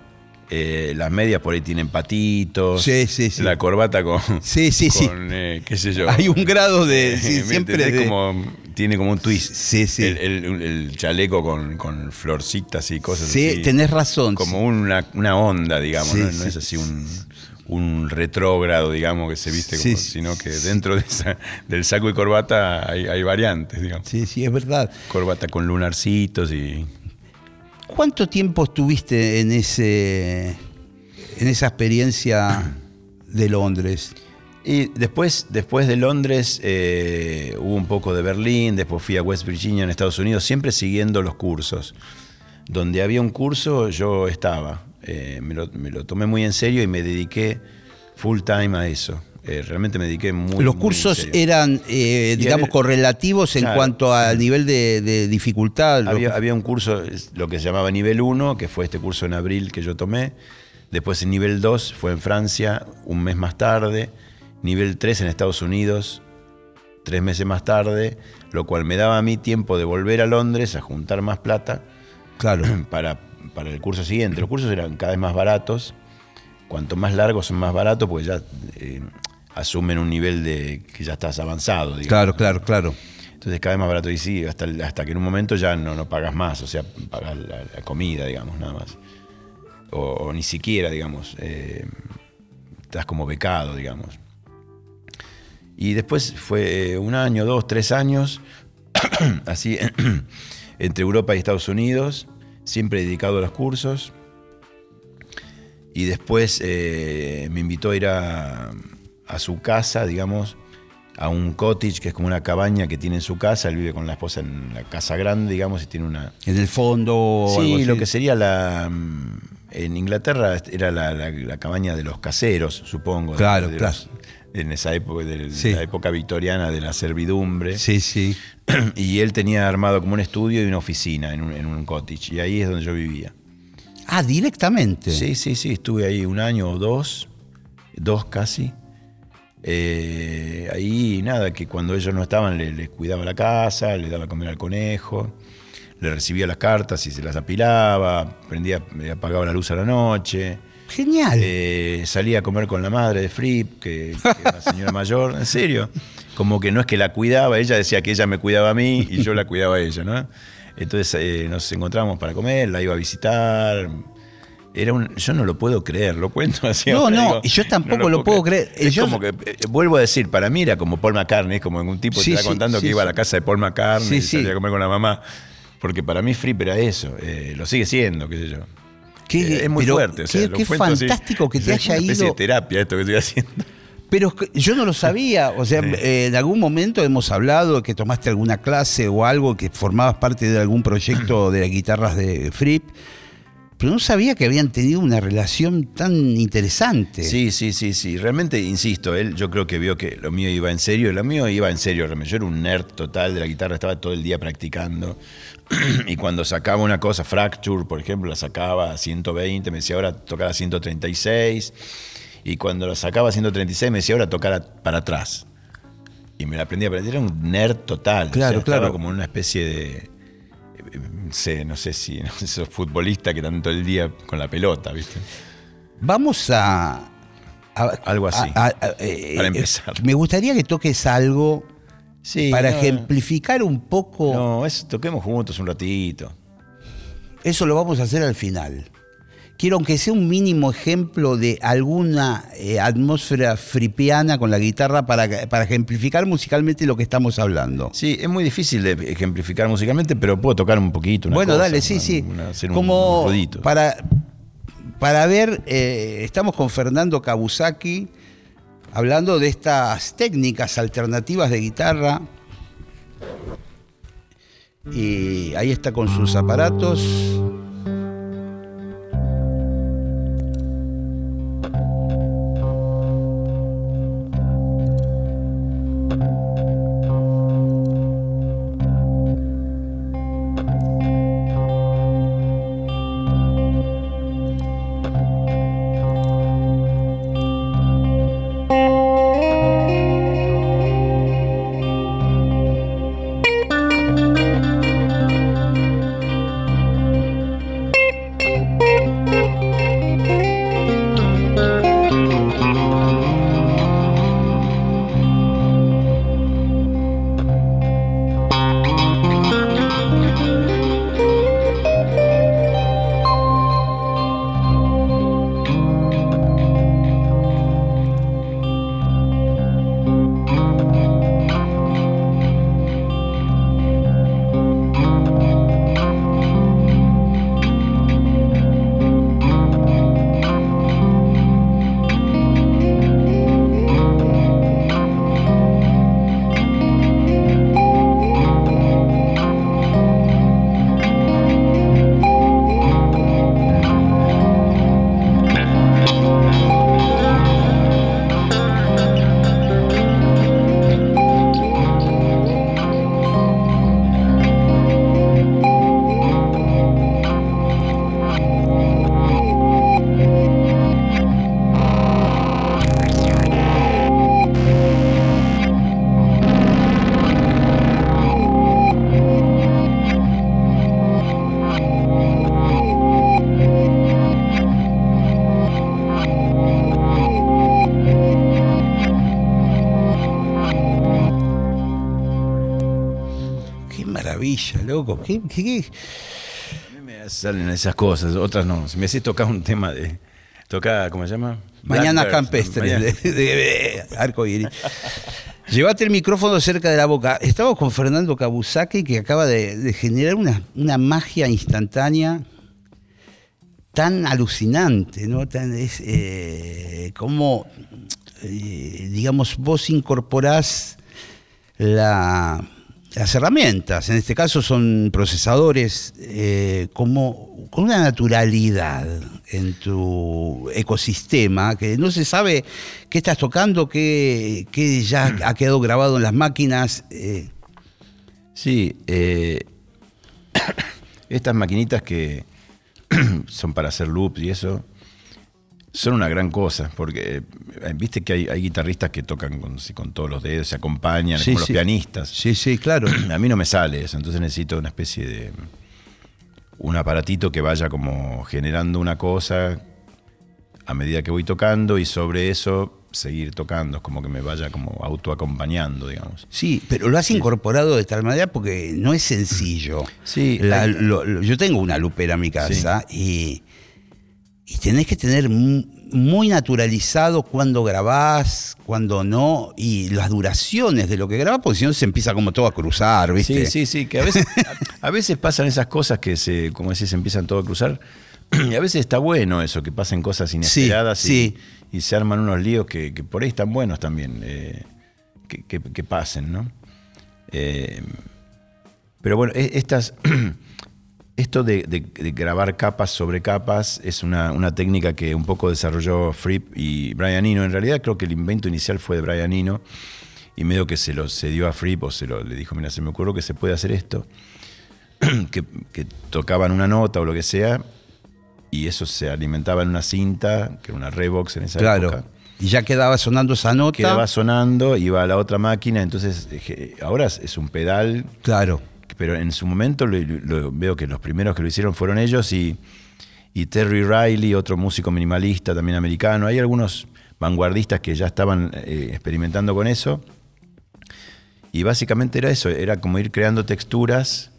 eh, las medias por ahí tienen patitos. Sí, sí, sí. La corbata con. Sí, sí, sí. eh, qué sé yo. Hay un grado de- sí, ¿Me siempre de- como tiene como un twist. Sí, sí. El, el- el chaleco con, con florcitas y cosas Sí, así. tenés razón. Como una, una onda, digamos, Sí, ¿no? No sí. es así un, un retrógrado, digamos, que se viste, Sí, como- sí, sino que dentro de esa- del saco y corbata hay, hay variantes, digamos. Sí, sí, es verdad. Corbata con lunarcitos y. ¿Cuánto tiempo estuviste en ese en esa experiencia de Londres? Y después, después de Londres eh, hubo un poco de Berlín, después fui a West Virginia en Estados Unidos, siempre siguiendo los cursos. Donde había un curso yo estaba. Eh, me, lo, me lo tomé muy en serio y me dediqué full time a eso. Eh, realmente me dediqué muy Los muy en cursos serio. eran, eh, digamos, era- correlativos en Claro. cuanto al nivel de, de dificultad. Había, había un curso, lo que se llamaba nivel 1, que fue este curso en abril que yo tomé. Después el nivel 2 fue en Francia, un mes más tarde. Nivel 3 en Estados Unidos, tres meses más tarde, lo cual me daba a mí tiempo de volver a Londres a juntar más plata Claro. para, para el curso siguiente. Los cursos eran cada vez más baratos. Cuanto más largos son más baratos, pues ya eh, asumen un nivel de que ya estás avanzado. digamos. Claro, claro, claro. Entonces cada vez más barato. Y sí, hasta, hasta que en un momento ya no, no pagas más, o sea, pagas la, la comida, digamos, nada más. O, o ni siquiera, digamos, eh, estás como becado, digamos. Y después fue eh, un año, dos, tres años, así, entre Europa y Estados Unidos, siempre dedicado a los cursos. Y después eh, me invitó a ir a, a su casa, digamos, a un cottage, que es como una cabaña que tiene en su casa. Él vive con la esposa en la casa grande, digamos, y tiene una. En el fondo algo Sí, lo que sería la. mm, En Inglaterra era la, la- la cabaña de los caseros, supongo. de- Claro, de claro. los- en esa época, de Sí. la época victoriana de la servidumbre. Sí, sí. Y él tenía armado como un estudio y una oficina en un, en un cottage. Y ahí es donde yo vivía. Ah, directamente. Sí, sí, sí, estuve ahí un año o dos, dos casi. Eh, ahí nada, que cuando ellos no estaban le- les cuidaba la casa, le daba a comer al conejo, le recibía las cartas y se las apilaba, prendía, me apagaba la luz a la noche. Genial. Eh, salía a comer con la madre de Fripp, que, que era una señora mayor, en serio. Como que no es que la cuidaba, ella decía que ella me cuidaba a mí y yo la cuidaba a ella, ¿no? Entonces eh, nos encontramos para comer, la iba a visitar. Era un, yo no lo puedo creer, lo cuento así. No, no, y yo tampoco lo puedo creer. Es Yo- como que, eh, vuelvo a decir, para mí era como Paul McCartney, es como un tipo Sí, te está sí, contando sí, que iba a la casa de Paul McCartney y salía a comer con la mamá. Porque para mí Fripp era eso, eh, lo sigue siendo, qué sé yo. Qué- Eh, es muy pero fuerte. o sea, qué- así. fantástico que te Es haya una ido- de terapia esto que estoy haciendo. Pero es yo no lo sabía. O sea, eh, en algún momento hemos hablado de que tomaste alguna clase o algo, que formabas parte de algún proyecto de las guitarras de Fripp. Pero no sabía que habían tenido una relación tan interesante. Sí, sí, sí, sí. Realmente, insisto, él yo creo que vio que lo mío iba en serio. Lo mío iba en serio. Yo era un nerd total de la guitarra, estaba todo el día practicando. y cuando sacaba una cosa, Fracture, por ejemplo, la sacaba a 120, me decía ahora tocar a 136. Y cuando la sacaba a 136, me decía ahora tocar para atrás. Y me la aprendí a aprender. Era un nerd total. Claro, estaba claro. como en una especie de. eh, No sé, no sé si no sé, esos futbolistas que todo el día con la pelota, ¿viste? Vamos a. a- Algo así, a- a- eh, para eh, empezar. Me gustaría que toques algo Sí, para no, ejemplificar un poco. No, es, toquemos juntos un ratito. Eso lo vamos a hacer al final. Quiero aunque sea un mínimo ejemplo de alguna eh, atmósfera fripiana con la guitarra para, para ejemplificar musicalmente lo que estamos hablando. Sí, es muy difícil de ejemplificar musicalmente, pero puedo tocar un poquito. una bueno, cosa, dale, sí, una- sí. una- hacer un- Como un para, para ver, eh, estamos con Fernando Kabusaki hablando de estas técnicas alternativas de guitarra. Y ahí está con sus aparatos. Qué- qué- qué- A mí me salen esas cosas, otras no. Si me haces tocar un tema de. Tocar, ¿cómo se llama? Mañana- de, de- de arco iris. Llévate el micrófono cerca de la boca. Estamos con Fernando Kabusaki que acaba de, de generar una, una magia instantánea. tan alucinante, ¿no? Tan, es eh, como, eh, digamos, vos incorporás la, las herramientas, en este caso son procesadores, eh, como con una naturalidad en tu ecosistema, que no se sabe qué estás tocando, qué, ya ha quedado grabado en las máquinas. eh, Sí, eh, estas maquinitas que son para hacer loops y eso, son una gran cosa, porque eh, viste que hay, hay guitarristas que tocan con, con todos los dedos, se acompañan, Sí, como los sí. pianistas. sí, sí, claro. A mí no me sale eso, entonces necesito una especie de. un aparatito que vaya como generando una cosa a medida que voy tocando y sobre eso seguir tocando, es como que me vaya como autoacompañando, digamos. Sí, pero lo has incorporado de tal manera porque no es sencillo. Sí, La- hay- lo- lo- yo tengo una lupera en mi casa y, y tenés que tener mu- muy naturalizado cuando grabás, cuando no, y las duraciones de lo que grabás, porque si no se empieza como todo a cruzar, ¿viste? Sí, sí, sí, que a veces, a, a veces pasan esas cosas que se, como decís, empiezan todo a cruzar. Y a veces está bueno eso, que pasen cosas inesperadas y, sí. y se arman unos líos que, que por ahí están buenos también, eh, que, que- que pasen, ¿no? Eh, pero bueno, e- estas, esto de, de- de grabar capas sobre capas es una, una técnica que un poco desarrolló Fripp y Brian Eno. En realidad creo que el invento inicial fue de Brian Eno y medio que se lo cedió a Fripp o se lo, le dijo, mira, se me ocurrió que se puede hacer esto. que, que tocaban una nota o lo que sea y eso se alimentaba en una cinta, que era una Revox en esa Claro. época. Y ya quedaba sonando esa nota. Quedaba sonando, iba a la otra máquina, entonces eh, ahora es un pedal Claro. Pero en su momento lo, veo que los primeros que lo hicieron fueron ellos y, y Terry Riley, otro músico minimalista también americano. Hay algunos vanguardistas que ya estaban eh, experimentando con eso. Y básicamente era eso, era como ir creando texturas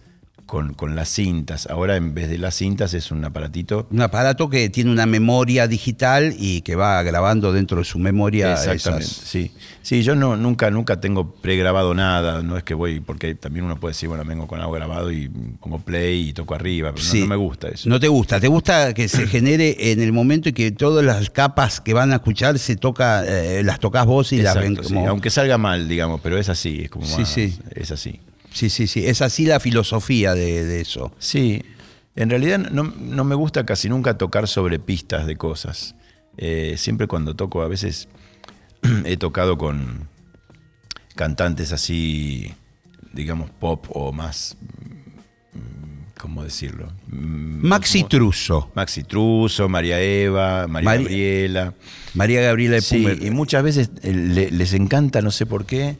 con, con las cintas. Ahora en vez de las cintas es un aparatito. Un aparato que tiene una memoria digital y que va grabando dentro de su memoria Exactamente, esas- sí. Sí, yo no, nunca, nunca tengo pregrabado nada, no es que voy, porque también uno puede decir, bueno, vengo con algo grabado y pongo play y toco arriba, pero no- Sí. no, me gusta eso. No te gusta, te gusta que se genere en el momento y que todas las capas que van a escuchar se toca, eh, las tocas vos y las ven sí, como. aunque salga mal, digamos, pero es así, es como Sí, más- sí. es así. Sí, sí, sí. Es así la filosofía de, de eso. Sí, en realidad no, no me gusta casi nunca tocar sobre pistas de cosas. Eh, siempre cuando toco, a veces he tocado con cantantes así, digamos, pop o más, mm, ¿cómo decirlo? Mm, Maxi Truso, Maxi Truso, María Eva, María Gabriela. María Gabriela de Sí, y muchas veces eh, le- les encanta, no sé por qué,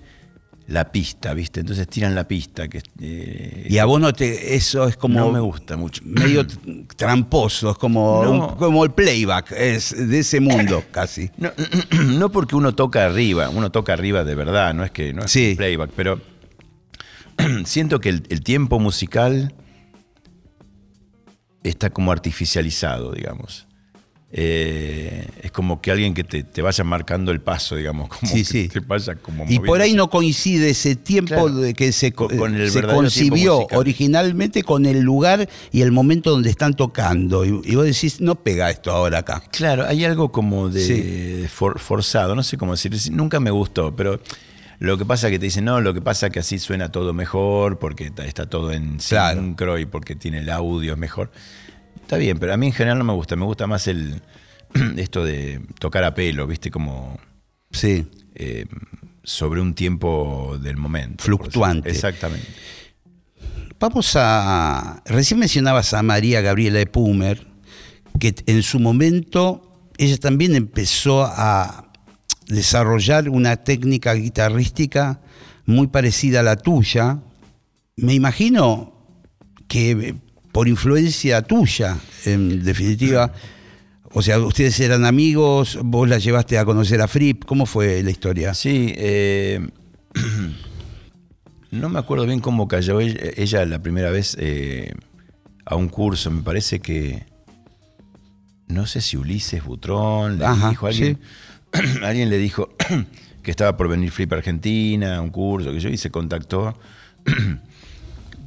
la pista, ¿viste? Entonces tiran la pista. Que, eh, Y a vos no te, eso es como no me gusta mucho. medio tramposo, es como, No. un- como el playback, es de ese mundo casi. No, no porque uno toca arriba, uno toca arriba de verdad, no es que no es Sí. playback, pero siento que el, el tiempo musical está como artificializado, digamos. Eh, es como que alguien que te, te vaya marcando el paso, digamos, como Sí, que sí. te vaya como Y por ahí no coincide ese tiempo Claro. de que se, co- Con- con el se concibió originalmente con el lugar y el momento donde están tocando. Y, y vos decís, no pega esto ahora acá. Claro, hay algo como de Sí. for- forzado, no sé cómo decir, nunca me gustó, pero lo que pasa es que te dicen, no, lo que pasa es que así suena todo mejor, porque está, está todo en Claro. sincro y porque tiene el audio es mejor. Está bien, pero a mí en general no me gusta, me gusta más el esto de tocar a pelo, ¿viste? Como Sí. eh, sobre un tiempo del momento. Fluctuante. Exactamente. Vamos a. Recién mencionabas a María Gabriela de Pumer, que en su momento ella también empezó a desarrollar una técnica guitarrística muy parecida a la tuya. Me imagino que por influencia tuya, en definitiva. O sea, ustedes eran amigos, vos la llevaste a conocer a Fripp. ¿Cómo fue la historia? Sí, eh, no me acuerdo bien cómo cayó ella, ella la primera vez eh, a un curso. Me parece que. No sé si Ulises Butrón le Ajá, dijo alguien. alguien le dijo que estaba por venir Flip a Argentina, a un curso que yo, y se contactó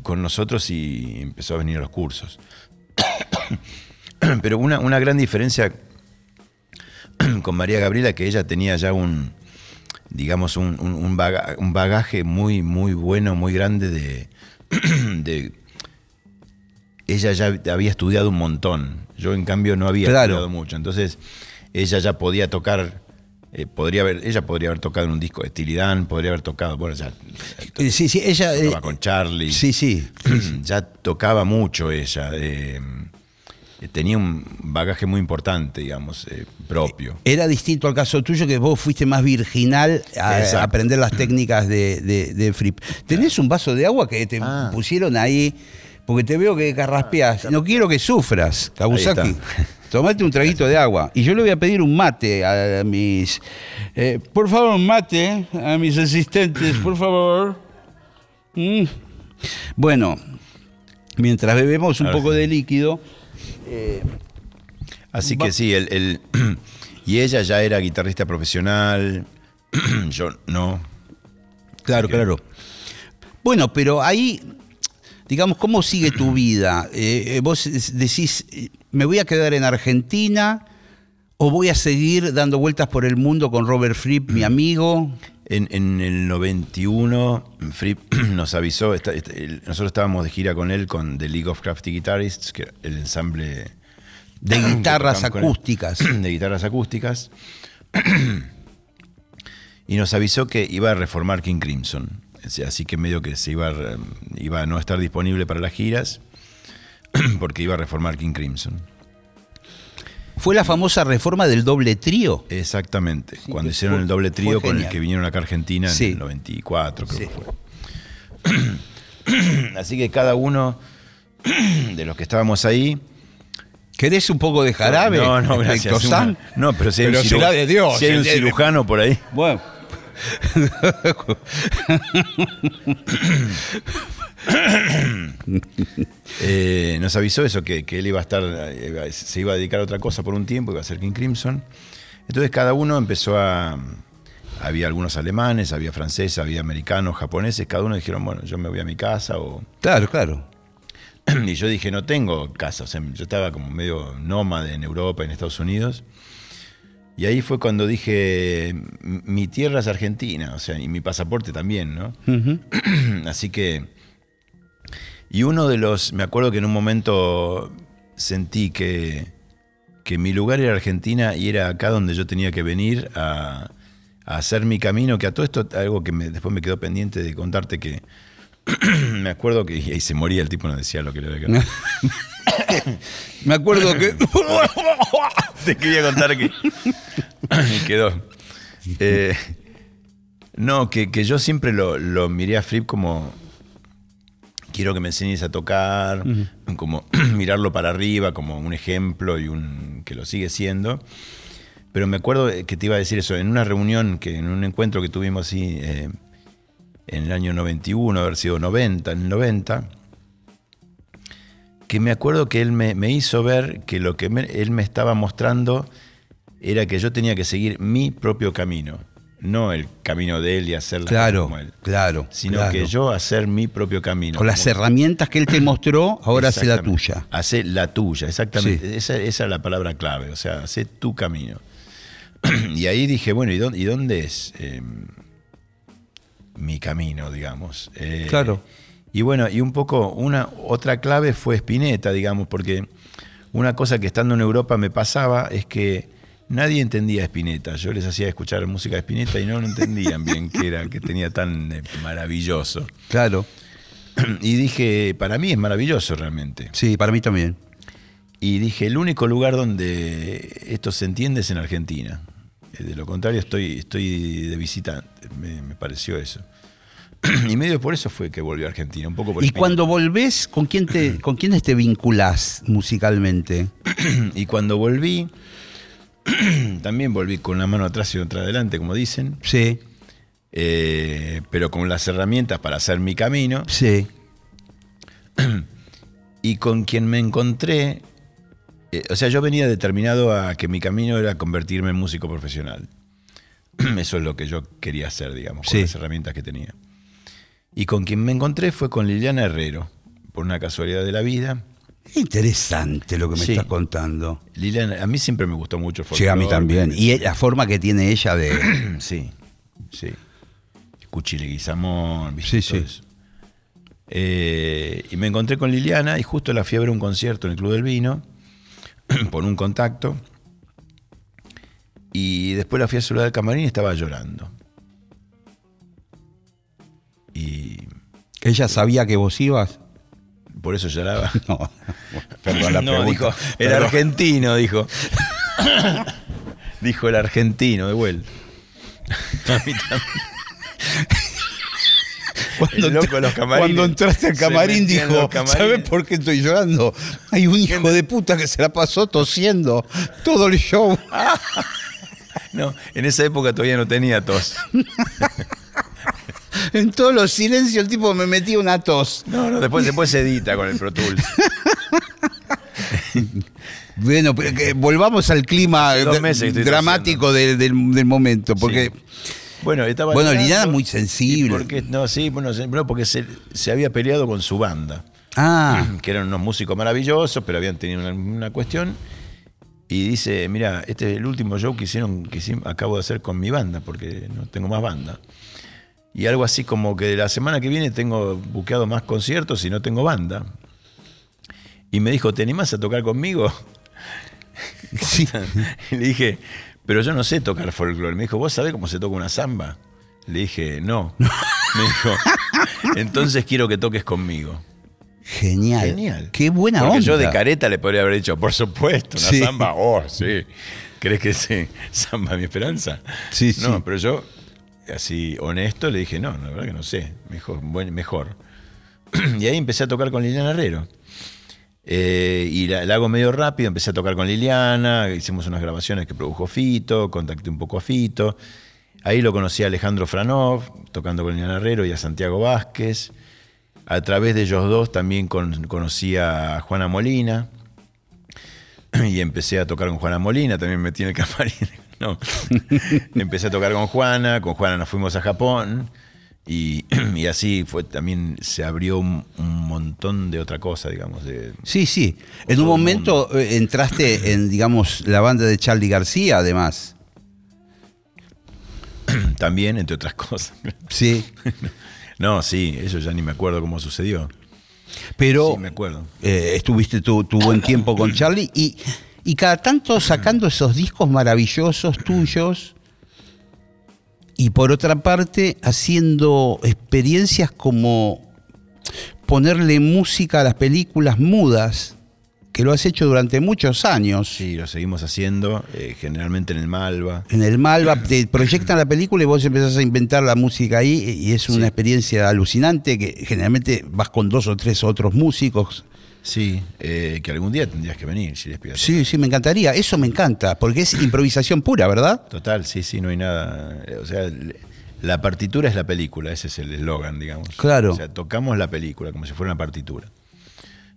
con nosotros y empezó a venir a los cursos. Pero una, una gran diferencia con María Gabriela, que ella tenía ya un, digamos, un, un- un baga- un bagaje muy, muy bueno, muy grande de, de- Ella ya había estudiado un montón. Yo, en cambio, no había Claro. estudiado mucho. Entonces, ella ya podía tocar... eh, podría haber, ella podría haber tocado en un disco de Stilidán, podría haber tocado, bueno, ya Eh, Sí, sí, ella. eh, tocaba con Charlie. sí, sí. ya tocaba mucho ella. eh, tenía un bagaje muy importante, digamos, eh, propio. Era distinto al caso tuyo, que vos fuiste más virginal a, aprender las técnicas de, de, de Fripp. ¿Tenés un vaso de agua que te Ah. pusieron ahí? Porque te veo que carraspeás. No quiero que sufras, Kawasaki. Tomate un traguito de agua. Y yo le voy a pedir un mate a mis. eh, por favor, un mate a mis asistentes, por favor. Mm. Bueno, mientras bebemos un poco de líquido. Así Va- que sí, el, el- y ella ya era guitarrista profesional, yo no. Claro, claro. Bueno, pero ahí, digamos, ¿cómo sigue tu vida? Eh, eh, vos decís, eh, ¿me voy a quedar en Argentina o voy a seguir dando vueltas por el mundo con Robert Fripp, mi amigo? En, en el 91, Fripp nos avisó, el- nosotros estábamos de gira con él, con The League of Crafty Guitarists, que el ensamble De guitarras él, acústicas. De guitarras acústicas. Y nos avisó que iba a reformar King Crimson. Así que medio que se iba a, re- iba a no estar disponible para las giras, porque iba a reformar King Crimson. Fue la famosa reforma del doble trío. Exactamente. Sí, Cuando hicieron fue- el doble trío con el que vinieron acá a Argentina Sí. en el 94, creo Sí. que fue. Así que cada uno de los que estábamos ahí. ¿Querés un poco de jarabe? No, no, ¿De gracias. Tosán? No, pero si hay, Pero un, será de Dios, si hay un cirujano por ahí. Bueno. Eh, nos avisó eso, que, que él iba a estar, eh, se iba a dedicar a otra cosa por un tiempo, iba a ser King Crimson. Entonces cada uno empezó a... Había algunos alemanes, había franceses, había americanos, japoneses, cada uno dijeron, bueno, yo me voy a mi casa o... Claro, claro. Y yo dije, no tengo casa, o sea, yo estaba como medio nómade en Europa, en Estados Unidos. Y ahí fue cuando dije, "M- mi tierra es Argentina, o sea, y mi pasaporte también, ¿no? Así que. Y uno de los. Me acuerdo que en un momento sentí que, que mi lugar era Argentina y era acá donde yo tenía que venir a, a hacer mi camino. Que a todo esto, algo que me- después me quedó pendiente de contarte que. me acuerdo que. Y ahí se moría el tipo, no decía lo que le había quedado. Me acuerdo que. Te quería contar que. y quedó. Eh, no, que, que yo siempre lo, lo miré a Flip como. Quiero que me enseñes a tocar, como mirarlo para arriba como un ejemplo y un que lo sigue siendo. Pero me acuerdo que te iba a decir eso, en una reunión, que en un encuentro que tuvimos así eh, en el año 91, haber sido 90, en el 90, que me acuerdo que él me, me hizo ver que lo que me- él me estaba mostrando era que yo tenía que seguir mi propio camino, no el camino de él y hacer Claro, como él, claro. sino claro. que yo hacer mi propio camino. Con las herramientas que él te mostró, ahora hace la tuya. Hace la tuya, exactamente. Sí. Esa, esa es la palabra clave, o sea, hace tu camino. y ahí dije, bueno, ¿y dónde, y dónde es eh, mi camino, digamos? Eh, Claro. Y bueno, y un poco, una otra clave fue Spinetta, digamos, porque una cosa que estando en Europa me pasaba es que nadie entendía a Spinetta. Yo les hacía escuchar música de Spinetta y no lo entendían bien qué era, que tenía tan eh, maravilloso. Claro. Y dije, para mí es maravilloso realmente. Sí, para mí también. Y dije, el único lugar donde esto se entiende es en Argentina. Eh, De lo contrario, estoy, estoy de visitante. Me, me pareció eso. Y medio por eso fue que volvió a Argentina, un poco por Y cuando volvés, ¿con quién te, con quiénes te vinculás musicalmente? Y cuando volví, también volví con una mano atrás y otra adelante, como dicen, Sí, eh, pero con las herramientas para hacer mi camino. sí. Y con quien me encontré, eh, o sea, yo venía determinado a que mi camino era convertirme en músico profesional. Eso es lo que yo quería hacer, digamos, con Sí. las herramientas que tenía. Y con quien me encontré fue con Liliana Herrero, por una casualidad de la vida. Interesante lo que me Sí. estás contando. Liliana, a mí siempre me gustó mucho el Sí, a mí folclore, también. Y la forma que tiene ella de... Sí, sí. Cuchile Guizamón, Sí, ¿viste? sí. Eso. Eh, y me encontré con Liliana y justo la fui a ver un concierto en el Club del Vino por un contacto. Y después la fui a saludar al camarín y estaba llorando. ¿Ella sabía que vos ibas? por eso lloraba. No, perdón la no, pregunta. dijo, el Perdón. argentino, dijo. dijo el argentino de vuelta. A mí también. Cuando, El loco de los camarines. cuando entraste al camarín dijo. ¿sabes por qué estoy llorando? Hay un hijo de puta que se la pasó tosiendo todo el show. No, en esa época todavía no tenía tos. En todos los silencios el tipo me metía una tos. No, no, después, después se edita con el Pro Tools. Bueno, pero que volvamos al clima meses dramático del, del- del momento, porque Bueno, estaba Bueno, Liliana es muy sensible. Porque, no, sí, bueno, porque se, se había peleado con su banda, ah, que eran unos músicos maravillosos, pero habían tenido una, una cuestión. Y dice, mira, este es el último show que hicieron, que acabo de hacer con mi banda, porque no tengo más banda. Y algo así como que la semana que viene tengo buqueado más conciertos y no tengo banda. Y me dijo, ¿te animás a tocar conmigo? sí. Y le dije, pero yo no sé tocar folclore. Me dijo, ¿vos sabés cómo se toca una samba? Le dije, no. Me dijo, entonces quiero que toques conmigo. Genial. Genial. Qué buena Porque onda. yo de careta le podría haber dicho, por supuesto, una Sí. samba, oh, sí. ¿Crees que sí? ¿Samba mi esperanza? Sí, No, sí. pero yo, así honesto, le dije, no, la verdad que no sé. Mejor, mejor. Y ahí empecé a tocar con Liliana Herrero. Eh, y la, hago medio rápido, empecé a tocar con Liliana, hicimos unas grabaciones que produjo Fito, contacté un poco a Fito. Ahí lo conocí a Alejandro Franov, tocando con Liliana Herrero y a Santiago Vázquez. A través de ellos dos también con- conocí a Juana Molina. Y empecé a tocar con Juana Molina, también me metí en el camarín. No. empecé a tocar con Juana, con Juana nos fuimos a Japón. Y, y así fue, también se abrió un, un montón de otra cosa, digamos. De, Sí, sí. En un momento eh, entraste en, digamos, la banda de Charlie García, además. también, entre otras cosas. Sí. No, sí, eso ya ni me acuerdo cómo sucedió. Pero Sí, me acuerdo. eh, estuviste tu, tu buen tiempo con Charlie y, y cada tanto sacando esos discos maravillosos tuyos y por otra parte haciendo experiencias como ponerle música a las películas mudas, que lo has hecho durante muchos años. Sí, lo seguimos haciendo, eh, generalmente en el Malva. En el Malva te proyectan la película y vos empezás a inventar la música ahí y es una Sí. experiencia alucinante que generalmente vas con dos o tres otros músicos. Sí, eh, que algún día tendrías que venir, si les pido. Sí, sí, me encantaría. Eso me encanta, porque es improvisación pura, ¿verdad? Total, sí, sí, no hay nada. eh, O sea, la partitura es la película, ese es el eslogan, digamos. Claro. O sea, tocamos la película como si fuera una partitura.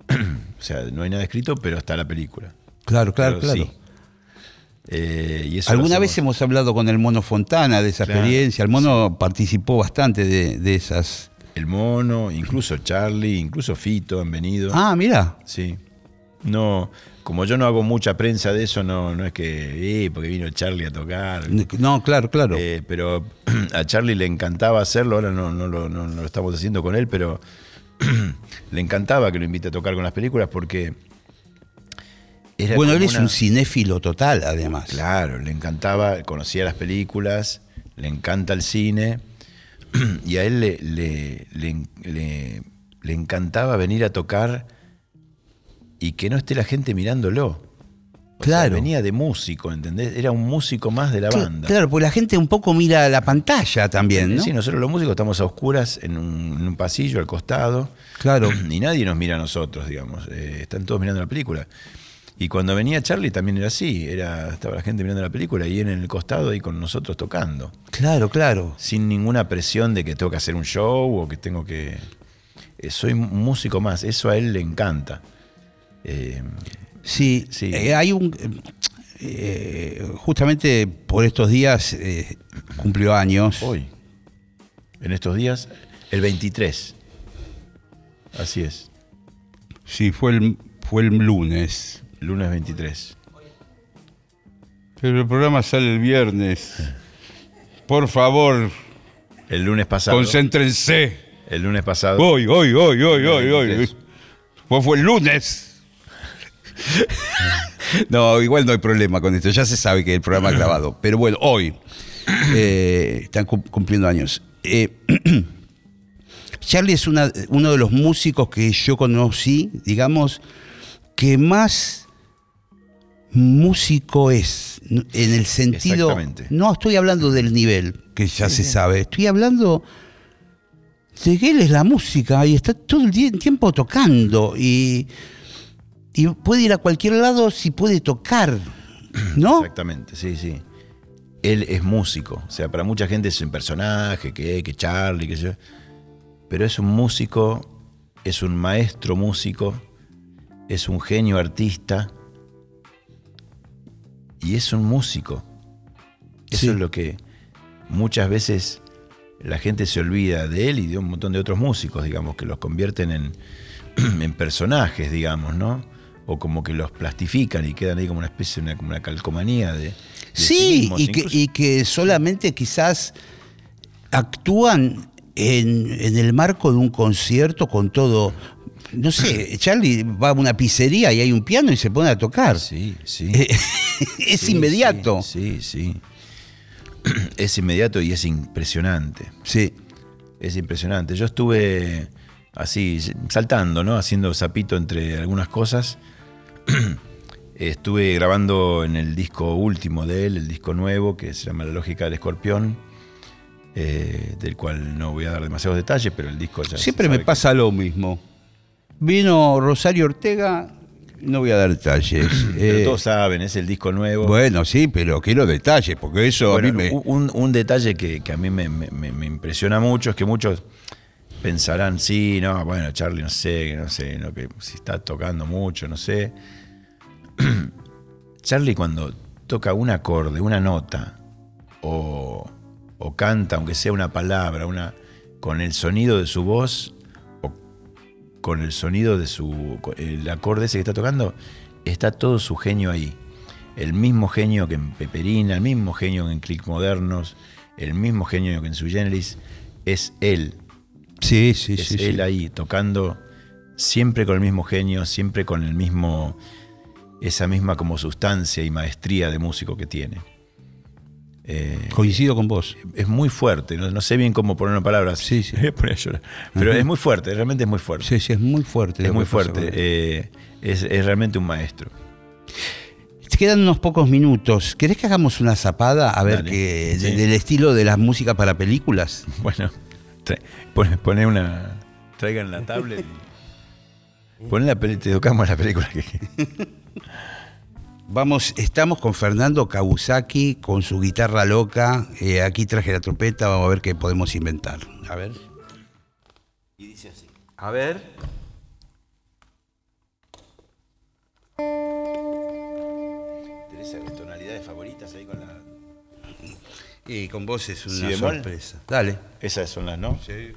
o sea, no hay nada escrito, pero está la película. Claro, claro, Pero claro. sí. Eh, y eso Alguna vez hemos hablado con el Mono Fontana de esa Claro, experiencia. El Mono participó bastante de, de esas. El mono, incluso Charlie, incluso Fito han venido. Ah, mira. Sí. No, como yo no hago mucha prensa de eso, no, no es que, eh, porque vino Charlie a tocar. No, claro, claro. Eh, pero a Charlie le encantaba hacerlo, ahora no, no, lo, no- no lo estamos haciendo con él, pero le encantaba que lo invite a tocar con las películas porque... era bueno, él es una- un cinéfilo total, además. Claro, le encantaba, conocía las películas, le encanta el cine y a él le, le- le- le- encantaba venir a tocar y que no esté la gente mirándolo. O sea, Claro. venía de músico, ¿entendés? Era un músico más de la banda. Claro, porque la gente un poco mira la pantalla también, ¿no? Sí, nosotros los músicos estamos a oscuras en un, en un pasillo al costado. Claro. Y nadie nos mira a nosotros, digamos. Eh, están todos mirando la película. Y cuando venía Charlie también era así. Era, estaba la gente mirando la película y él en el costado ahí con nosotros tocando. Claro, claro. Sin ninguna presión de que tengo que hacer un show o que tengo que. eh, soy músico más. Eso a él le encanta. Eh, Sí, Sí. eh, hay un... justamente por estos días cumplió años. hoy, en estos días, el 23. Así es. Sí, fue el, fue el lunes. Lunes 23. Pero el programa sale el viernes. Por favor, El lunes pasado. concéntrense. El lunes pasado. Hoy, hoy, hoy, hoy, hoy, hoy. 23. Pues fue el lunes. no, igual no hay problema con esto. Ya se sabe que el programa es grabado. Pero bueno, hoy eh, están cum- cumpliendo años. Eh, Charlie es una- uno de los músicos que yo conocí, digamos, que más músico es. En el sentido. Exactamente. No estoy hablando del nivel, que ya se sabe. Estoy hablando de que él es la música y está todo el tie- tiempo tocando y, y puede ir a cualquier lado si puede tocar, ¿no? Exactamente, sí, sí. Él es músico. O sea, para mucha gente es un personaje, que, que Charlie, que yo. Pero es un músico, es un maestro músico, es un genio artista y es un músico. Eso Sí. es lo que muchas veces la gente se olvida de él y de un montón de otros músicos, digamos, que los convierten en, en personajes, digamos, ¿no? O como que los plastifican y quedan ahí como una especie, una, como una calcomanía de. de Sí, mismos. y que, y que solamente quizás actúan en, en el marco de un concierto con todo. No sé, Charlie va a una pizzería y hay un piano y se pone a tocar. Sí, sí. es Sí, inmediato. Sí, sí. sí. Es inmediato y es impresionante. Sí. Es impresionante. Yo estuve así, saltando, ¿no? Haciendo zapito entre algunas cosas. estuve grabando en el disco último de él, el disco nuevo, que se llama La Lógica del Escorpión, eh, del cual no voy a dar demasiados detalles, pero el disco ya Siempre me que- pasa lo mismo. Vino Rosario Ortega, no voy a dar detalles. Pero Eh, todos saben, es el disco nuevo. bueno, sí, pero quiero detalles, porque eso Bueno, a mí me... un, un detalle que, que a mí me, me- impresiona mucho es que muchos pensarán, sí, no, bueno, Charlie, no sé, no sé, no, que si está tocando mucho, no sé. Charlie cuando toca un acorde, una nota, o, o canta, aunque sea una palabra, una, con el sonido de su voz, con el sonido de su. el acorde ese que está tocando, está todo su genio ahí. El mismo genio que en Peperina, el mismo genio que en Click Modernos, el mismo genio que en Su Generis, es él. Sí, sí, es sí. sí. él ahí, tocando siempre con el mismo genio, siempre con el mismo. esa misma como sustancia y maestría de músico que tiene. Eh, Coincido con vos. es muy fuerte, no, no sé bien cómo ponerlo en palabras. Sí, sí. Me voy a poner a llorar. Pero es muy fuerte, realmente es muy fuerte. Sí, sí, es muy fuerte. es muy que fuerte. eh, es, es realmente un maestro. Te quedan unos pocos minutos. ¿Querés que hagamos una zapada a ver Dale. de- Sí. del estilo de la música para películas? Bueno, poné una. Traigan la tablet y. Poné la peli, te tocamos la película que. Vamos, estamos con Fernando Kawasaki con su guitarra loca. Eh, aquí traje la trompeta, vamos a ver qué podemos inventar. A ver. Y dice así. A ver. ¿Tenés esas tonalidades favoritas ahí con la.? Y con vos es una Si sorpresa. Dale. Esas son las, ¿no? Sí.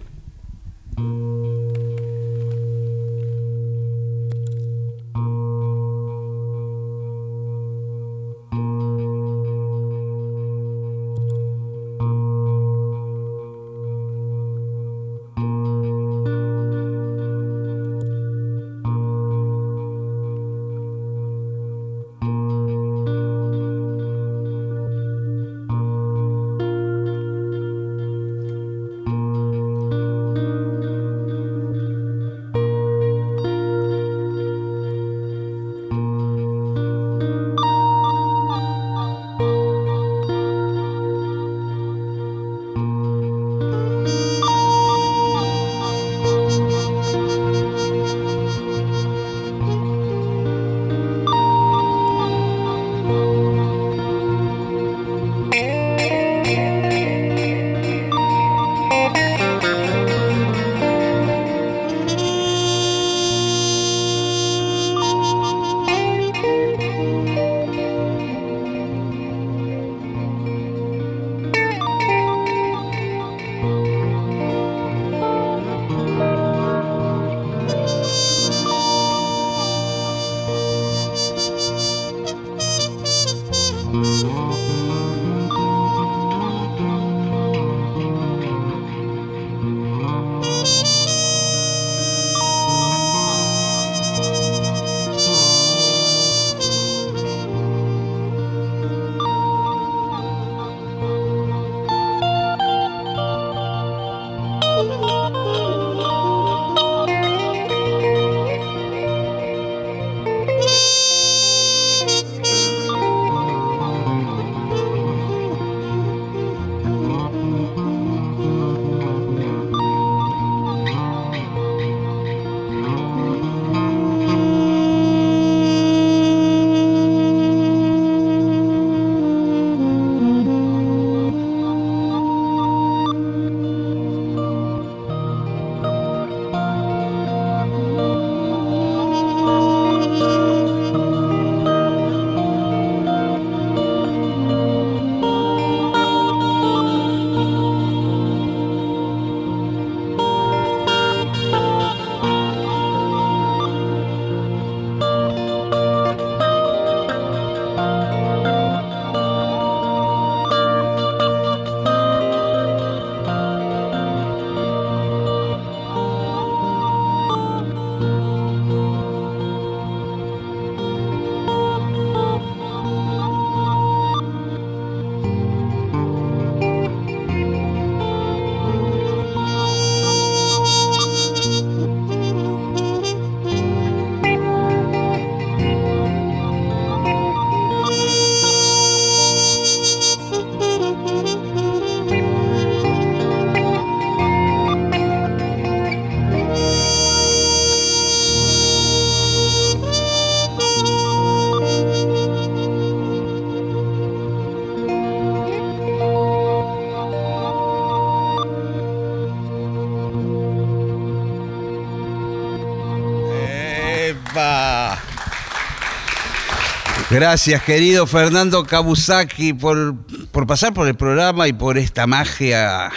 Gracias, querido Fernando Kabusaki, por, por pasar por el programa y por esta magia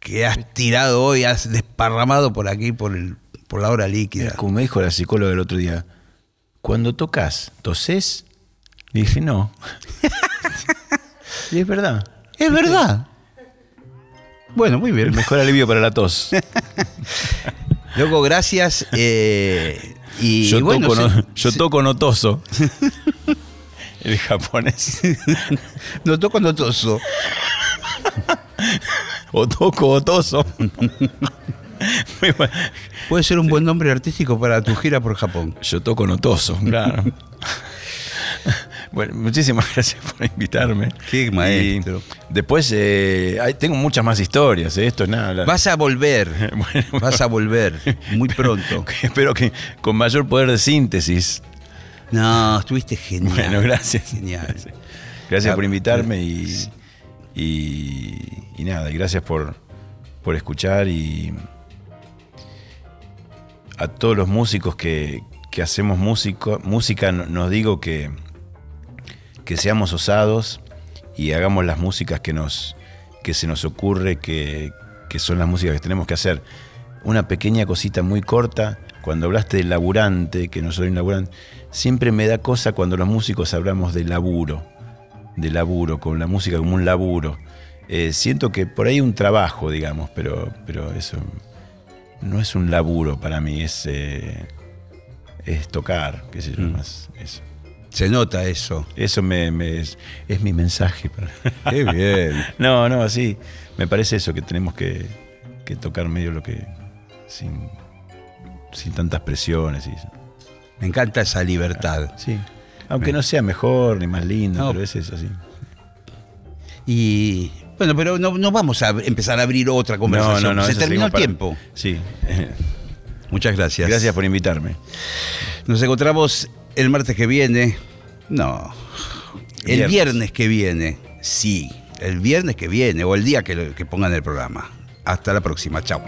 que has tirado hoy, has desparramado por aquí, por, el, por la hora líquida. Como me dijo la psicóloga el otro día, cuando tocas, ¿toses? Le dije, no. y es verdad. Es verdad. Bueno, muy bien. El mejor alivio para la tos. Loco, gracias. eh, y yo, bueno, toco, se- no, yo toco notoso. El japonés. no toco notoso. O toco otoso. Puede ser un buen nombre artístico para tu gira por Japón. Yo toco notoso, claro. Bueno, muchísimas gracias por invitarme. Qué maestro. Y después, eh, hay- tengo muchas más historias. eh, Esto es nada. la- Vas a volver. Bueno, Vas a volver muy pronto. Espero que con mayor poder de síntesis. No, estuviste genial. Bueno, gracias. Genial. Gracias, Gracias por Ah, invitarme y, y, y nada, y gracias por, por escuchar y a todos los músicos que, que hacemos músico, música, no- nos digo que, que seamos osados y hagamos las músicas que, nos, que se nos ocurre, que, que son las músicas que tenemos que hacer. Una pequeña cosita muy corta, cuando hablaste del laburante, que no soy un laburante, siempre me da cosa cuando los músicos hablamos de laburo, de laburo, con la música como un laburo. Eh, siento que por ahí un trabajo, digamos, pero, pero eso no es un laburo para mí, es, eh, es tocar, qué sé yo, más eso. Se nota eso. Eso me, me- es, es mi mensaje. Qué bien. no, no, así. Me parece eso, que tenemos que, que tocar medio lo que. sin, sin tantas presiones. Y, Me encanta esa libertad. sí. Aunque no sea mejor ni más lindo, No. pero es eso, sí. Y bueno, pero no, no vamos a empezar a abrir otra conversación. Se eso terminó el para- tiempo. Sí. Muchas gracias. Gracias por invitarme. Nos encontramos el martes que viene. No. El Viernes. viernes que viene. Sí. El viernes que viene o el día que, que pongan el programa. Hasta la próxima. Chao.